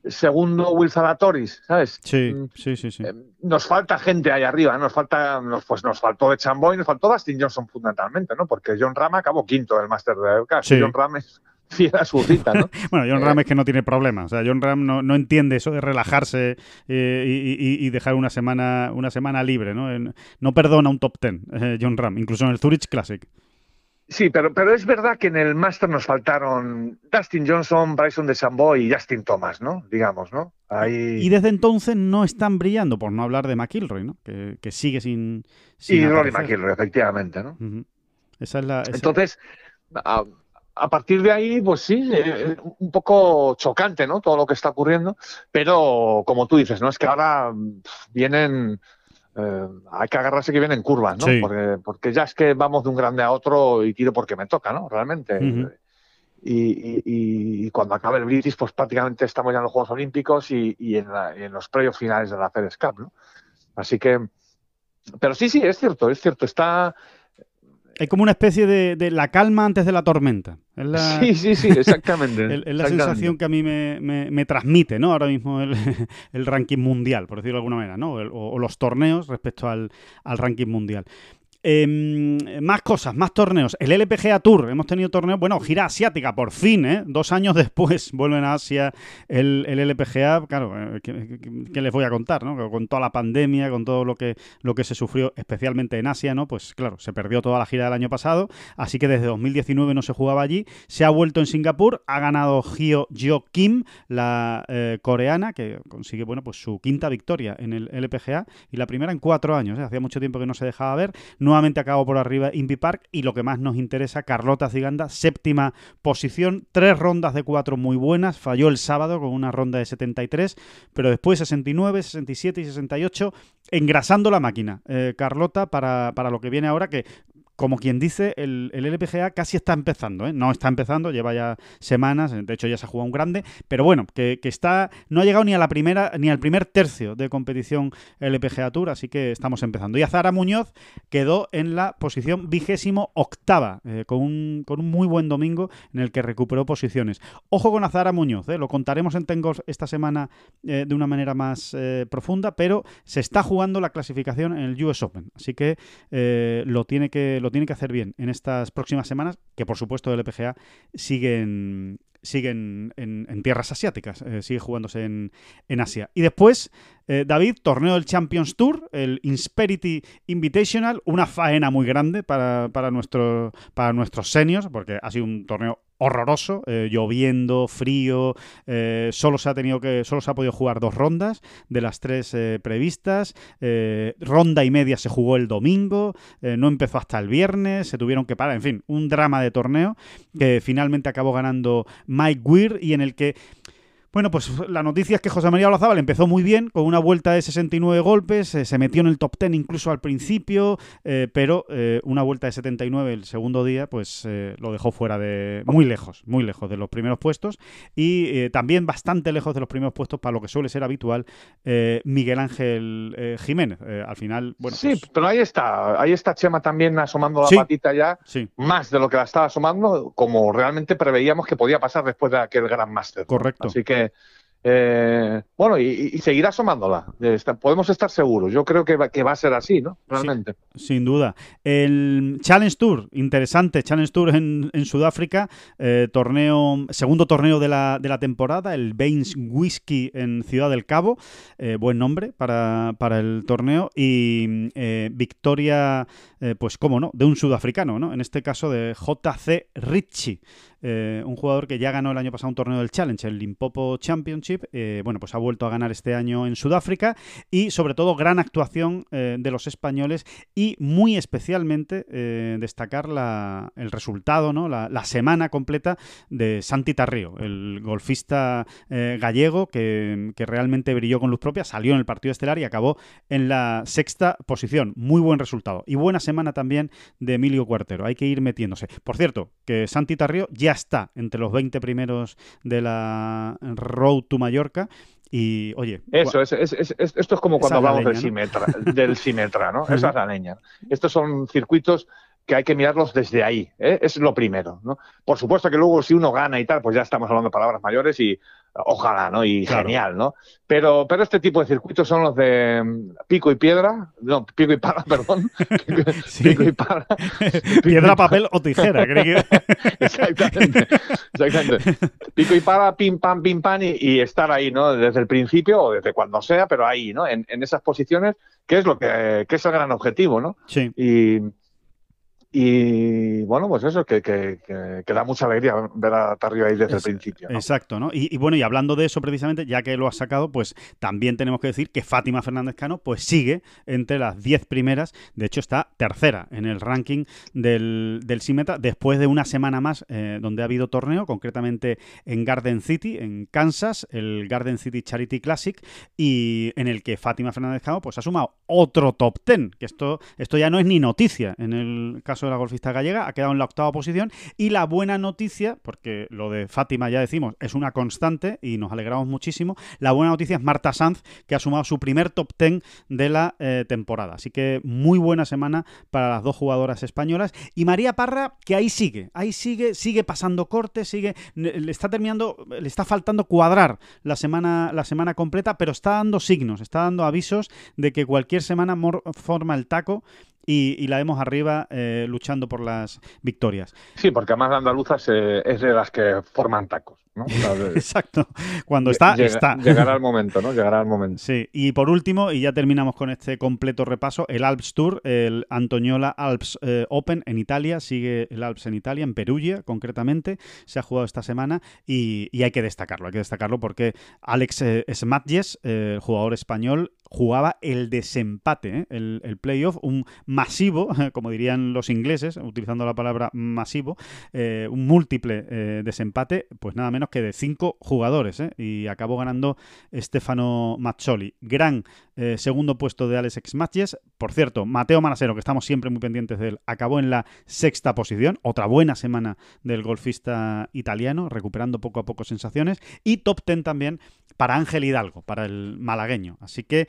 Segundo, Will Zalatoris, ¿sabes? Sí, mm, sí, sí, sí. Eh, nos falta gente ahí arriba, nos falta, pues nos faltó de Chamboy, nos faltó Dustin Johnson fundamentalmente, ¿no? Porque John Ram acabó quinto del Master de Sí. John Ram es fiera su cita, ¿no? bueno, John Ram eh, es que no tiene problema. O sea, John Ram no, no entiende eso de relajarse eh, y, dejar una semana, una semana libre, ¿no? No perdona un top ten, eh, John Ram, incluso en el Zurich Classic. Sí, pero, pero es verdad que en el Master nos faltaron Dustin Johnson, Bryson de Sambo y Justin Thomas, ¿no? Digamos, ¿no? Ahí... Y desde entonces no están brillando, por no hablar de McIlroy, ¿no? Que, que sigue sin, sin. Y Rory McIlroy, efectivamente, ¿no? Esa es la. Entonces, a partir de ahí, pues sí, eh, un poco chocante, ¿no? Todo lo que está ocurriendo, pero como tú dices, ¿no? Es que ahora vienen, eh, hay que agarrarse que vienen curvas, ¿no? Porque, porque ya es que vamos de un grande a otro y tiro porque me toca, ¿no? Realmente. y, cuando acabe el British, pues prácticamente estamos ya en los Juegos Olímpicos y, en, en, los previos finales de la FedEx Cup, ¿no? Así que, pero sí, sí, es cierto, es cierto, está hay como una especie de, la calma antes de la tormenta. sí, sí, sí, exactamente. es, la sensación que a mí me, transmite, ¿no? Ahora mismo el, ranking mundial, por decirlo de alguna manera, ¿no? O, los torneos respecto al, al ranking mundial. Em, más cosas, más torneos. El LPGA Tour, hemos tenido torneos, bueno, gira asiática, por fin, ¿eh? Dos años después vuelven a Asia el, LPGA. Claro, eh, ¿qué, les voy a contar, no? Con toda la pandemia, con todo lo que, lo que se sufrió, especialmente en Asia, ¿no? Pues claro, se perdió toda la gira del año pasado, así que desde 2019 no se jugaba allí. Se ha vuelto en Singapur, ha ganado Hyo Jo Kim, la eh, coreana, que consigue, bueno, pues su quinta victoria en el LPGA y la primera en cuatro años, ¿eh? Hacía mucho tiempo que no se dejaba ver. Nuevamente acabó por arriba Invi Park y lo que más nos interesa, Carlota Ziganda, séptima posición, tres rondas de cuatro muy buenas, falló el sábado con una ronda de 73, pero después 69, 67 y 68, engrasando la máquina. Eh, Carlota para, para lo que viene ahora, que como quien dice, el, LPGA casi está empezando, ¿eh? No está empezando, lleva ya semanas, de hecho ya se ha jugado un grande, pero bueno, que, está, no ha llegado ni a la primera, ni al primer tercio de competición LPGA Tour, así que estamos empezando. Y Azara Muñoz quedó en la posición vigésimo octava, eh, con, un, con un muy buen domingo en el que recuperó posiciones. Ojo con Azara Muñoz, ¿eh? lo contaremos en Tengos esta semana de una manera más profunda, pero se está jugando la clasificación en el US Open, así que lo tiene que tiene que hacer bien en estas próximas semanas, que por supuesto el LPGA siguen siguen en, tierras asiáticas, eh, sigue jugándose en, Asia. Y después, eh, David, torneo del Champions Tour, el Insperity Invitational, una faena muy grande para, para, nuestro, para nuestros seniors, porque ha sido un torneo horroroso, eh, lloviendo, frío, eh, solo se ha tenido que, solo se ha podido jugar dos rondas de las tres eh, previstas, ronda y media se jugó el domingo, no empezó hasta el viernes, se tuvieron que parar, en fin, un drama de torneo que finalmente acabó ganando Mike Weir y en el que bueno, pues la noticia es que José María Olazábal empezó muy bien, con una vuelta de 69 golpes, eh, se metió en el top 10 incluso al principio, eh, pero eh, una vuelta de 79 el segundo día, pues lo dejó fuera de... muy lejos, muy lejos de los primeros puestos y también bastante lejos de los primeros puestos para lo que suele ser habitual Miguel Ángel Jiménez. al final, bueno... Sí, pues pero ahí está, ahí está Chema también asomando la patita ya, más de lo que la estaba asomando, como realmente preveíamos que podía pasar después de aquel Gran Master. Correcto. Así que eh, bueno, y, seguirá asomándola. podemos estar seguros. Yo creo que va, que va a ser así, ¿no? Realmente. sin duda. El Challenge Tour, interesante. Challenge Tour en, Sudáfrica, eh, torneo, segundo torneo de la, de la temporada, el Baines Whisky en Ciudad del Cabo. Eh, buen nombre para, para, el torneo. Y victoria, pues cómo no, de un sudafricano, ¿no? En este caso de JC Ritchie. Eh, un jugador que ya ganó el año pasado un torneo del Challenge, el Limpopo Championship, eh, bueno, pues ha vuelto a ganar este año en Sudáfrica y sobre todo gran actuación eh, de los españoles y muy especialmente destacar la, el resultado, ¿no? La, semana completa de Santi Tarrio, el golfista gallego que, que realmente brilló con luz propia, salió en el partido estelar y acabó en la sexta posición. Muy buen resultado. Y buena semana también de Emilio Cuartero. Hay que ir metiéndose. Por cierto, que Santi Tarrio ya está entre los 20 primeros de la Road to Mallorca. Y oye. Eso, es, esto es como cuando hablamos del, Simetra, del Simetra, ¿no? Esa es la leña. Estos son circuitos que hay que mirarlos desde ahí, ¿eh? es lo primero. ¿no? Por supuesto que luego si uno gana y tal, pues ya estamos hablando de palabras mayores y ojalá, ¿no? Y genial, ¿no? Pero, pero este tipo de circuitos son los de mm, pico y piedra, no, pico y pala, perdón. Pico, y pala. piedra, papel o tijera, creo que... exactamente, exactamente. Pico y pala, pim, pam, pim, pam, y, estar ahí, ¿no? Desde el principio o desde cuando sea, pero ahí, ¿no? En, en esas posiciones, que es lo que, que es el gran objetivo, ¿no? Sí. Y Y bueno, pues eso, que, que, que, da mucha alegría ver a Tarrio ahí desde el principio. Exacto, ¿no? Y, bueno, y hablando de eso precisamente, ya que lo has sacado, pues también tenemos que decir que Fátima Fernández Cano pues sigue entre las 10 primeras, de hecho está tercera en el ranking del, del Simeta después de una semana más eh, donde ha habido torneo, concretamente en Garden City, en Kansas, el Garden City Charity Classic, y en el que Fátima Fernández Cano pues ha sumado otro top 10, que esto, esto ya no es ni noticia en el caso la golfista gallega, ha quedado en la octava posición. Y la buena noticia, porque lo de Fátima ya decimos es una constante y nos alegramos muchísimo, la buena noticia es Marta Sanz, que ha sumado su primer top ten de la eh, temporada. Así que muy buena semana para las dos jugadoras españolas. Y María Parra, que ahí sigue, ahí sigue, sigue pasando cortes, sigue, le está terminando, le está faltando cuadrar la semana, la semana completa, pero está dando signos, está dando avisos de que cualquier semana forma el taco y, la vemos arriba eh, luchando por las victorias. Sí, porque además la andaluza es de las que forman tacos. Exacto. Cuando está, está. Llegará el momento, ¿no? Llegará el momento. Sí. Y por último, y ya terminamos con este completo repaso, el Alps Tour, el Antoniola Alps eh, Open en Italia, sigue el Alps en Italia, en Perugia concretamente, se ha jugado esta semana y, hay que destacarlo, hay que destacarlo porque Alex eh, Smatjes, eh, el jugador español, jugaba el desempate, el, el, playoff, un masivo, como dirían los ingleses, utilizando la palabra masivo, un múltiple desempate, pues nada menos que de cinco jugadores, ¿eh? y acabó ganando Stefano Mazzoli. Gran eh, segundo puesto de Alex Matches. Por cierto, Mateo Manasero, que estamos siempre muy pendientes de él, acabó en la sexta posición. Otra buena semana del golfista italiano, recuperando poco a poco sensaciones. Y top ten también para Ángel Hidalgo, para el malagueño. Así que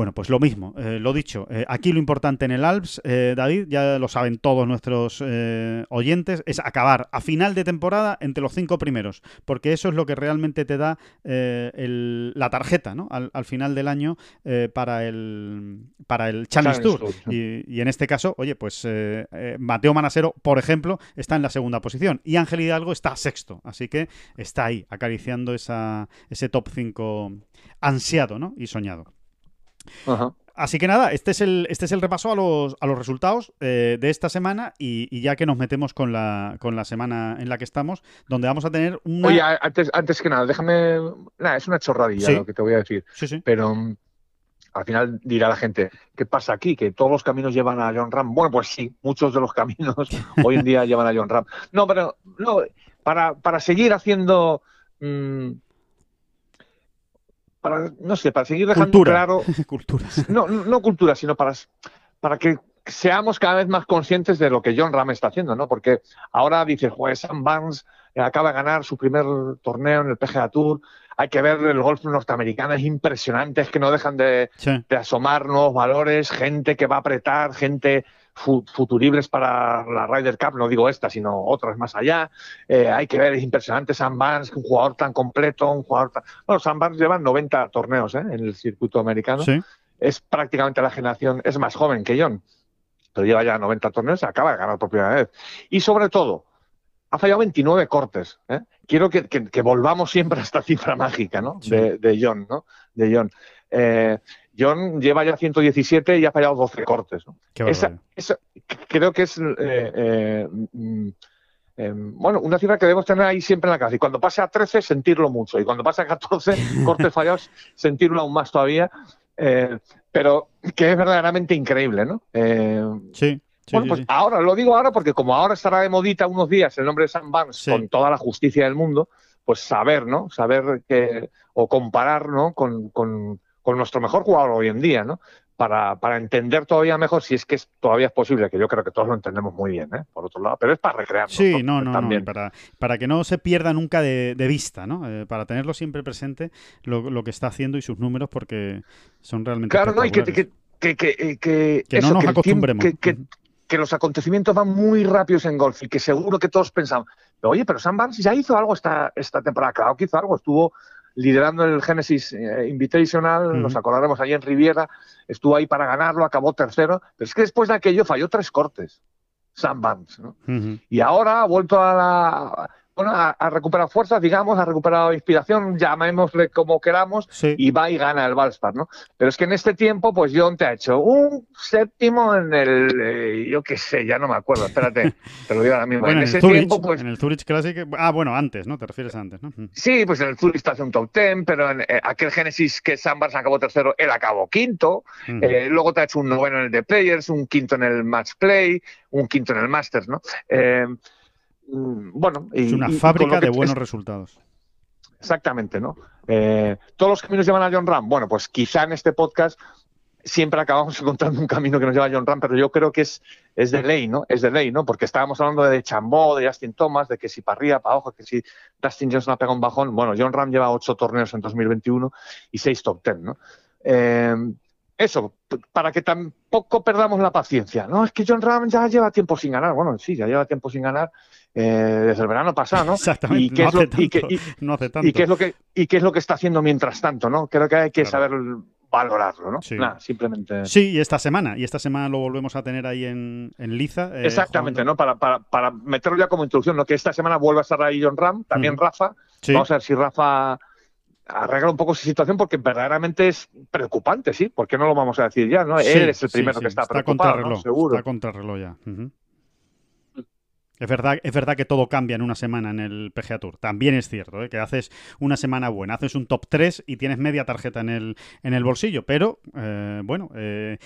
bueno, pues lo mismo, eh, lo dicho, eh, aquí lo importante en el Alps, eh, David, ya lo saben todos nuestros oyentes, es acabar a final de temporada entre los cinco primeros, porque eso es lo que realmente te da la tarjeta ¿no? al, final del año para el para el Challenge, Tour. Y, en este caso, oye, pues Mateo Manasero, por ejemplo, está en la segunda posición y Ángel Hidalgo está sexto, así que está ahí, acariciando esa, ese top 5 ansiado ¿no? y soñado. Así que nada, este es el, este es el repaso a los, a los resultados eh, de esta semana y, ya que nos metemos con la, con la semana en la que estamos, donde vamos a tener una... Oye, antes, antes que nada, déjame... Nada, es una chorradilla lo que te voy a decir. Sí, sí. Pero mm, al final dirá la gente, ¿qué pasa aquí? ¿Que todos los caminos llevan a John Ram? Bueno, pues sí, muchos de los caminos hoy en día llevan a John Ram. No, pero no, para, para seguir haciendo... Mm, para, no sé, para seguir dejando claro. No, no cultura, sino para, para que seamos cada vez más conscientes de lo que John Ram está haciendo, ¿no? Porque ahora dices, pues Sam Barnes acaba de ganar su primer torneo en el PGA Tour, hay que ver el golf norteamericano, es impresionante, es que no dejan de, de asomar nuevos valores, gente que va a apretar, gente futuribles para la Ryder Cup, no digo esta, sino otras más allá. Eh, hay que ver, es impresionante Sam Barnes, un jugador tan completo, un jugador tan... Bueno, Sam Barnes lleva 90 torneos ¿eh? en el circuito americano. Es prácticamente la generación, es más joven que John, pero lleva ya 90 torneos acaba de ganar por primera vez. Y sobre todo, ha fallado 29 cortes. ¿eh? Quiero que, volvamos siempre a esta cifra mágica ¿no? de, de, John, ¿no? De John. John lleva ya 117 y ha fallado 12 cortes. creo que es eh, eh, mm, bueno, una cifra que debemos tener ahí siempre en la casa. Y cuando pase a 13, sentirlo mucho. Y cuando pase a 14 cortes fallados, sentirlo aún más todavía. Eh, pero que es verdaderamente increíble, ¿no? sí. bueno, pues ahora, lo digo ahora porque como ahora estará de modita unos días el nombre de Sam Barnes con toda la justicia del mundo, pues saber, ¿no? Saber que, o comparar, ¿no? con, con nuestro mejor jugador hoy en día, ¿no? Para, para, entender todavía mejor si es que es, todavía es posible, que yo creo que todos lo entendemos muy bien, ¿eh? por otro lado, pero es para recrearnos. Sí, no, no, no, para, para, que no se pierda nunca de, vista, ¿no? Eh, para tenerlo siempre presente lo, lo, que está haciendo y sus números, porque son realmente. Claro, no, y que, que, que, que, que no nos acostumbremos. que, los acontecimientos van muy rápidos en golf y que seguro que todos pensamos, oye, pero Sam Barnes ya hizo algo esta, esta temporada, claro que hizo algo, estuvo liderando el Genesis eh, Invitational, nos acordaremos allí en Riviera, estuvo ahí para ganarlo, acabó tercero, pero es que después de aquello falló tres cortes. Sam Barnes, ¿no? Y ahora ha vuelto a la... bueno, ha, recuperado fuerzas, digamos, ha recuperado inspiración, llamémosle como queramos, y va y gana el Valspar, ¿no? Pero es que en este tiempo, pues John te ha hecho un séptimo en el, eh, yo qué sé, ya no me acuerdo, espérate, te lo digo ahora mismo. en, ese tiempo, pues... En el Zurich Classic, ah, bueno, antes, ¿no? Te refieres a antes, ¿no? Sí, pues en el Zurich está hace un top ten, pero en eh, aquel Genesis que Sambars acabó tercero, él acabó quinto, eh, luego te ha hecho un noveno en el The Players, un quinto en el Match Play, un quinto en el Masters, ¿no? Mm, bueno, es una fábrica de buenos resultados. Exactamente, ¿no? Eh, todos los caminos llevan a John Ram. Bueno, pues quizá en este podcast siempre acabamos encontrando un camino que nos lleva a John Ram, pero yo creo que es, es de ley, ¿no? Es de ley, ¿no? Porque estábamos hablando de Chambó, de Justin Thomas, de que si para arriba, para abajo, que si Dustin Johnson ha pegado un bajón. Bueno, John Ram lleva ocho torneos en 2021 y seis top ten, ¿no? Eh, eso, para que tampoco perdamos la paciencia. No, es que John Ram ya lleva tiempo sin ganar. Bueno, sí, ya lleva tiempo sin ganar eh, desde el verano pasado, ¿no? Exactamente. ¿Y qué, es lo, y, qué es lo que y qué es lo que está haciendo mientras tanto, ¿no? Creo que hay que saber valorarlo, ¿no? Sí. simplemente. Sí, y esta semana, y esta semana lo volvemos a tener ahí en, en Liza. Eh, Exactamente, ¿no? Para, para, para, meterlo ya como introducción, ¿no? Que esta semana vuelve a estar ahí John Ram, también Rafa. Vamos a ver si Rafa arregla un poco su situación porque verdaderamente es preocupante, ¿sí? ¿Por qué no lo vamos a decir ya? ¿no? Él es el primero que está, está preocupado, seguro. Está contrarreloj ya. Es verdad, es verdad que todo cambia en una semana en el PGA Tour. También es cierto, ¿eh? que haces una semana buena, haces un top 3 y tienes media tarjeta en el, en el bolsillo. Pero, eh, bueno, eh,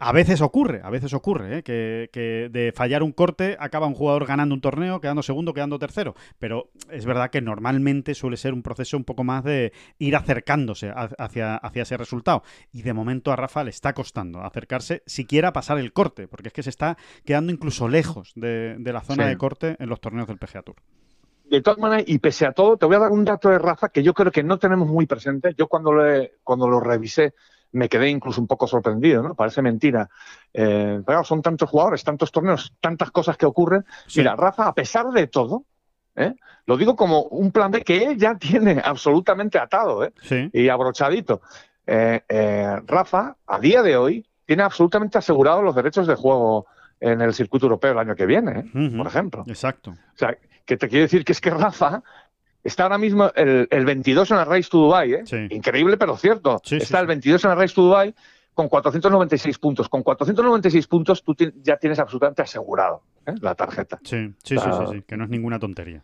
a veces ocurre, a veces ocurre que, que, de fallar un corte acaba un jugador ganando un torneo, quedando segundo, quedando tercero. Pero es verdad que normalmente suele ser un proceso un poco más de ir acercándose hacia, hacia ese resultado. Y de momento a Rafa le está costando acercarse siquiera a pasar el corte, porque es que se está quedando incluso lejos de, de la zona de corte en los torneos del PGA Tour. De todas maneras, y pese a todo, te voy a dar un dato de Rafa que yo creo que no tenemos muy presente. Yo cuando lo, cuando lo revisé me quedé incluso un poco sorprendido, ¿no? Parece mentira. Eh, pero son tantos jugadores, tantos torneos, tantas cosas que ocurren. Mira, Rafa, a pesar de todo, ¿eh? lo digo como un plan B que él ya tiene absolutamente atado ¿eh? y abrochadito. Rafa, a día de hoy, tiene absolutamente asegurado los derechos de juego en el circuito europeo el año que viene, ¿eh? por ejemplo. Exacto. O sea, que te quiere decir que es que Rafa está ahora mismo el, 22 en la Race to Dubai, ¿eh? Increíble, pero cierto. está el 22 en la Race to Dubai con 496 puntos. Con 496 puntos tú ya tienes absolutamente asegurado ¿eh? la tarjeta. Sí, sí, sí, sí, que no es ninguna tontería.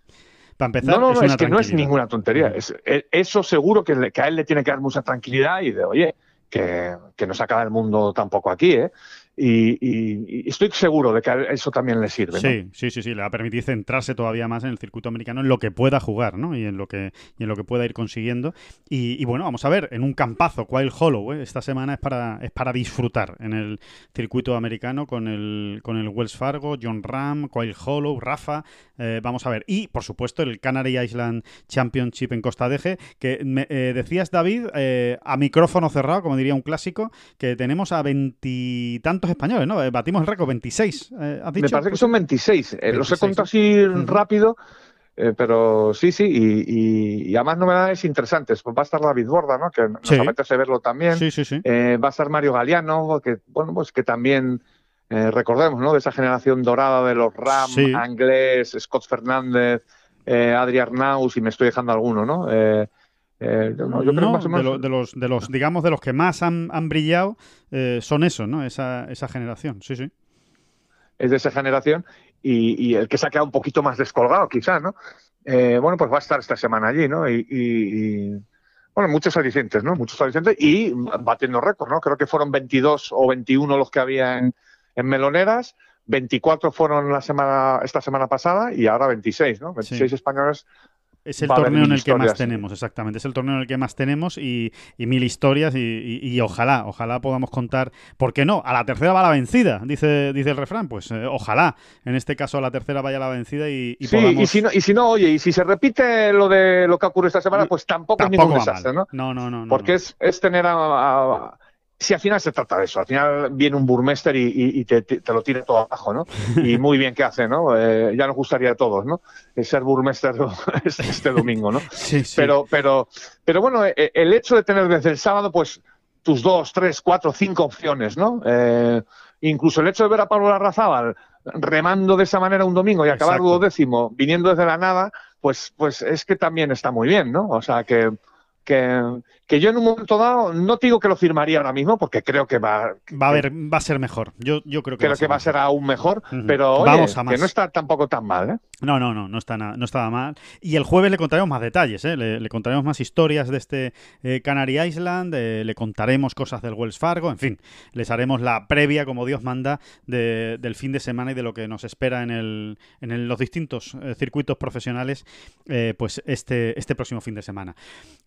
Para empezar, no, no, no, es, que no es ninguna tontería. Es, e, eso seguro que, que, a él le tiene que dar mucha tranquilidad y de, oye, que, que no se acaba el mundo tampoco aquí, ¿eh? Y, estoy seguro de que eso también le sirve. Sí, sí, sí, sí, le va a permitir centrarse todavía más en el circuito americano, en lo que pueda jugar, ¿no? Y en lo que, y en lo que pueda ir consiguiendo. Y, bueno, vamos a ver, en un campazo, Wild Hollow, ¿eh? esta semana es para, es para disfrutar en el circuito americano con el, con el Wells Fargo, John Ram, Wild Hollow, Rafa, eh, vamos a ver. Y, por supuesto, el Canary Island Championship en Costa de que me, eh, decías, David, a micrófono cerrado, como diría un clásico, que tenemos a veintitantos españoles, ¿no? Eh, batimos el récord, 26, eh, Me parece que son 26. Eh, los he contado así rápido, pero sí, sí, y, y, además novedades interesantes. Pues va a estar David Borda, ¿no? Que nos apetece verlo también. Sí, sí, sí. va a estar Mario Galeano, que, bueno, pues que también... recordemos, ¿no? De esa generación dorada de los Ram, Anglés, Scott Fernández, Adrián Naus, y me estoy dejando alguno, ¿no? Eh, yo creo más o menos... de, los, de los, digamos, de los que más han, brillado eh, son esos, ¿no? Esa, esa generación, sí, sí. Es de esa generación y, el que se ha quedado un poquito más descolgado, quizás, ¿no? Eh, bueno, pues va a estar esta semana allí, ¿no? Y, bueno, muchos alicientes, ¿no? Muchos alicientes y batiendo récord, ¿no? Creo que fueron 22 o 21 los que había en, Meloneras, 24 fueron la semana, esta semana pasada y ahora 26, ¿no? 26 españoles es el torneo en el que más tenemos, exactamente. Es el torneo en el que más tenemos y, mil historias y, ojalá, ojalá podamos contar. ¿Por qué no? A la tercera va la vencida, dice, dice el refrán. Pues eh, ojalá, en este caso a la tercera vaya la vencida y, sí, y si, no, y si no, oye, y si se repite lo de lo que ocurre esta semana, pues tampoco, es ningún desastre, ¿no? No, no, no. Porque Es, es tener a si al final se trata de eso, al final viene un burmester y, te, lo tira todo abajo, ¿no? Y muy bien que hace, ¿no? Eh, ya nos gustaría a todos, ¿no? Ser burmester este domingo, ¿no? Sí, sí. Pero, pero, pero bueno, eh, el hecho de tener desde el sábado, pues, tus dos, tres, cuatro, cinco opciones, ¿no? Eh, incluso el hecho de ver a Pablo Larrazábal remando de esa manera un domingo y acabar duodécimo viniendo desde la nada, pues, pues es que también está muy bien, ¿no? O sea que que, que, yo en un momento dado no digo que lo firmaría ahora mismo porque creo que va va a ver va a ser mejor. Yo, yo creo que creo va que va a ser aún mejor pero oye, que no está tampoco tan mal ¿eh? no no no no está no estaba mal. Y el jueves le contaremos más detalles ¿eh? le, contaremos más historias de este eh, Canary Island eh, le contaremos cosas del Wells Fargo en fin les haremos la previa como Dios manda de, del fin de semana y de lo que nos espera en el en los distintos eh, circuitos profesionales pues este este próximo fin de semana.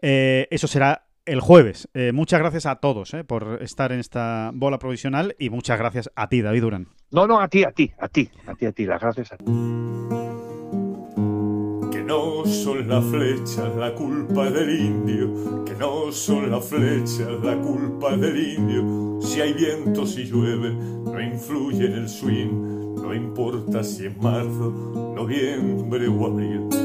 Eh, eh, eso será el jueves. Eh, muchas gracias a todos eh, por estar en esta bola provisional y muchas gracias a ti, David Durán. No, no, a ti, a ti, a ti, a ti, a ti, las gracias a ti. Que no son las flechas la culpa del indio, que no son las flechas la culpa del indio. Si hay viento, si llueve, no influye en el swing, no importa si es marzo, noviembre o abril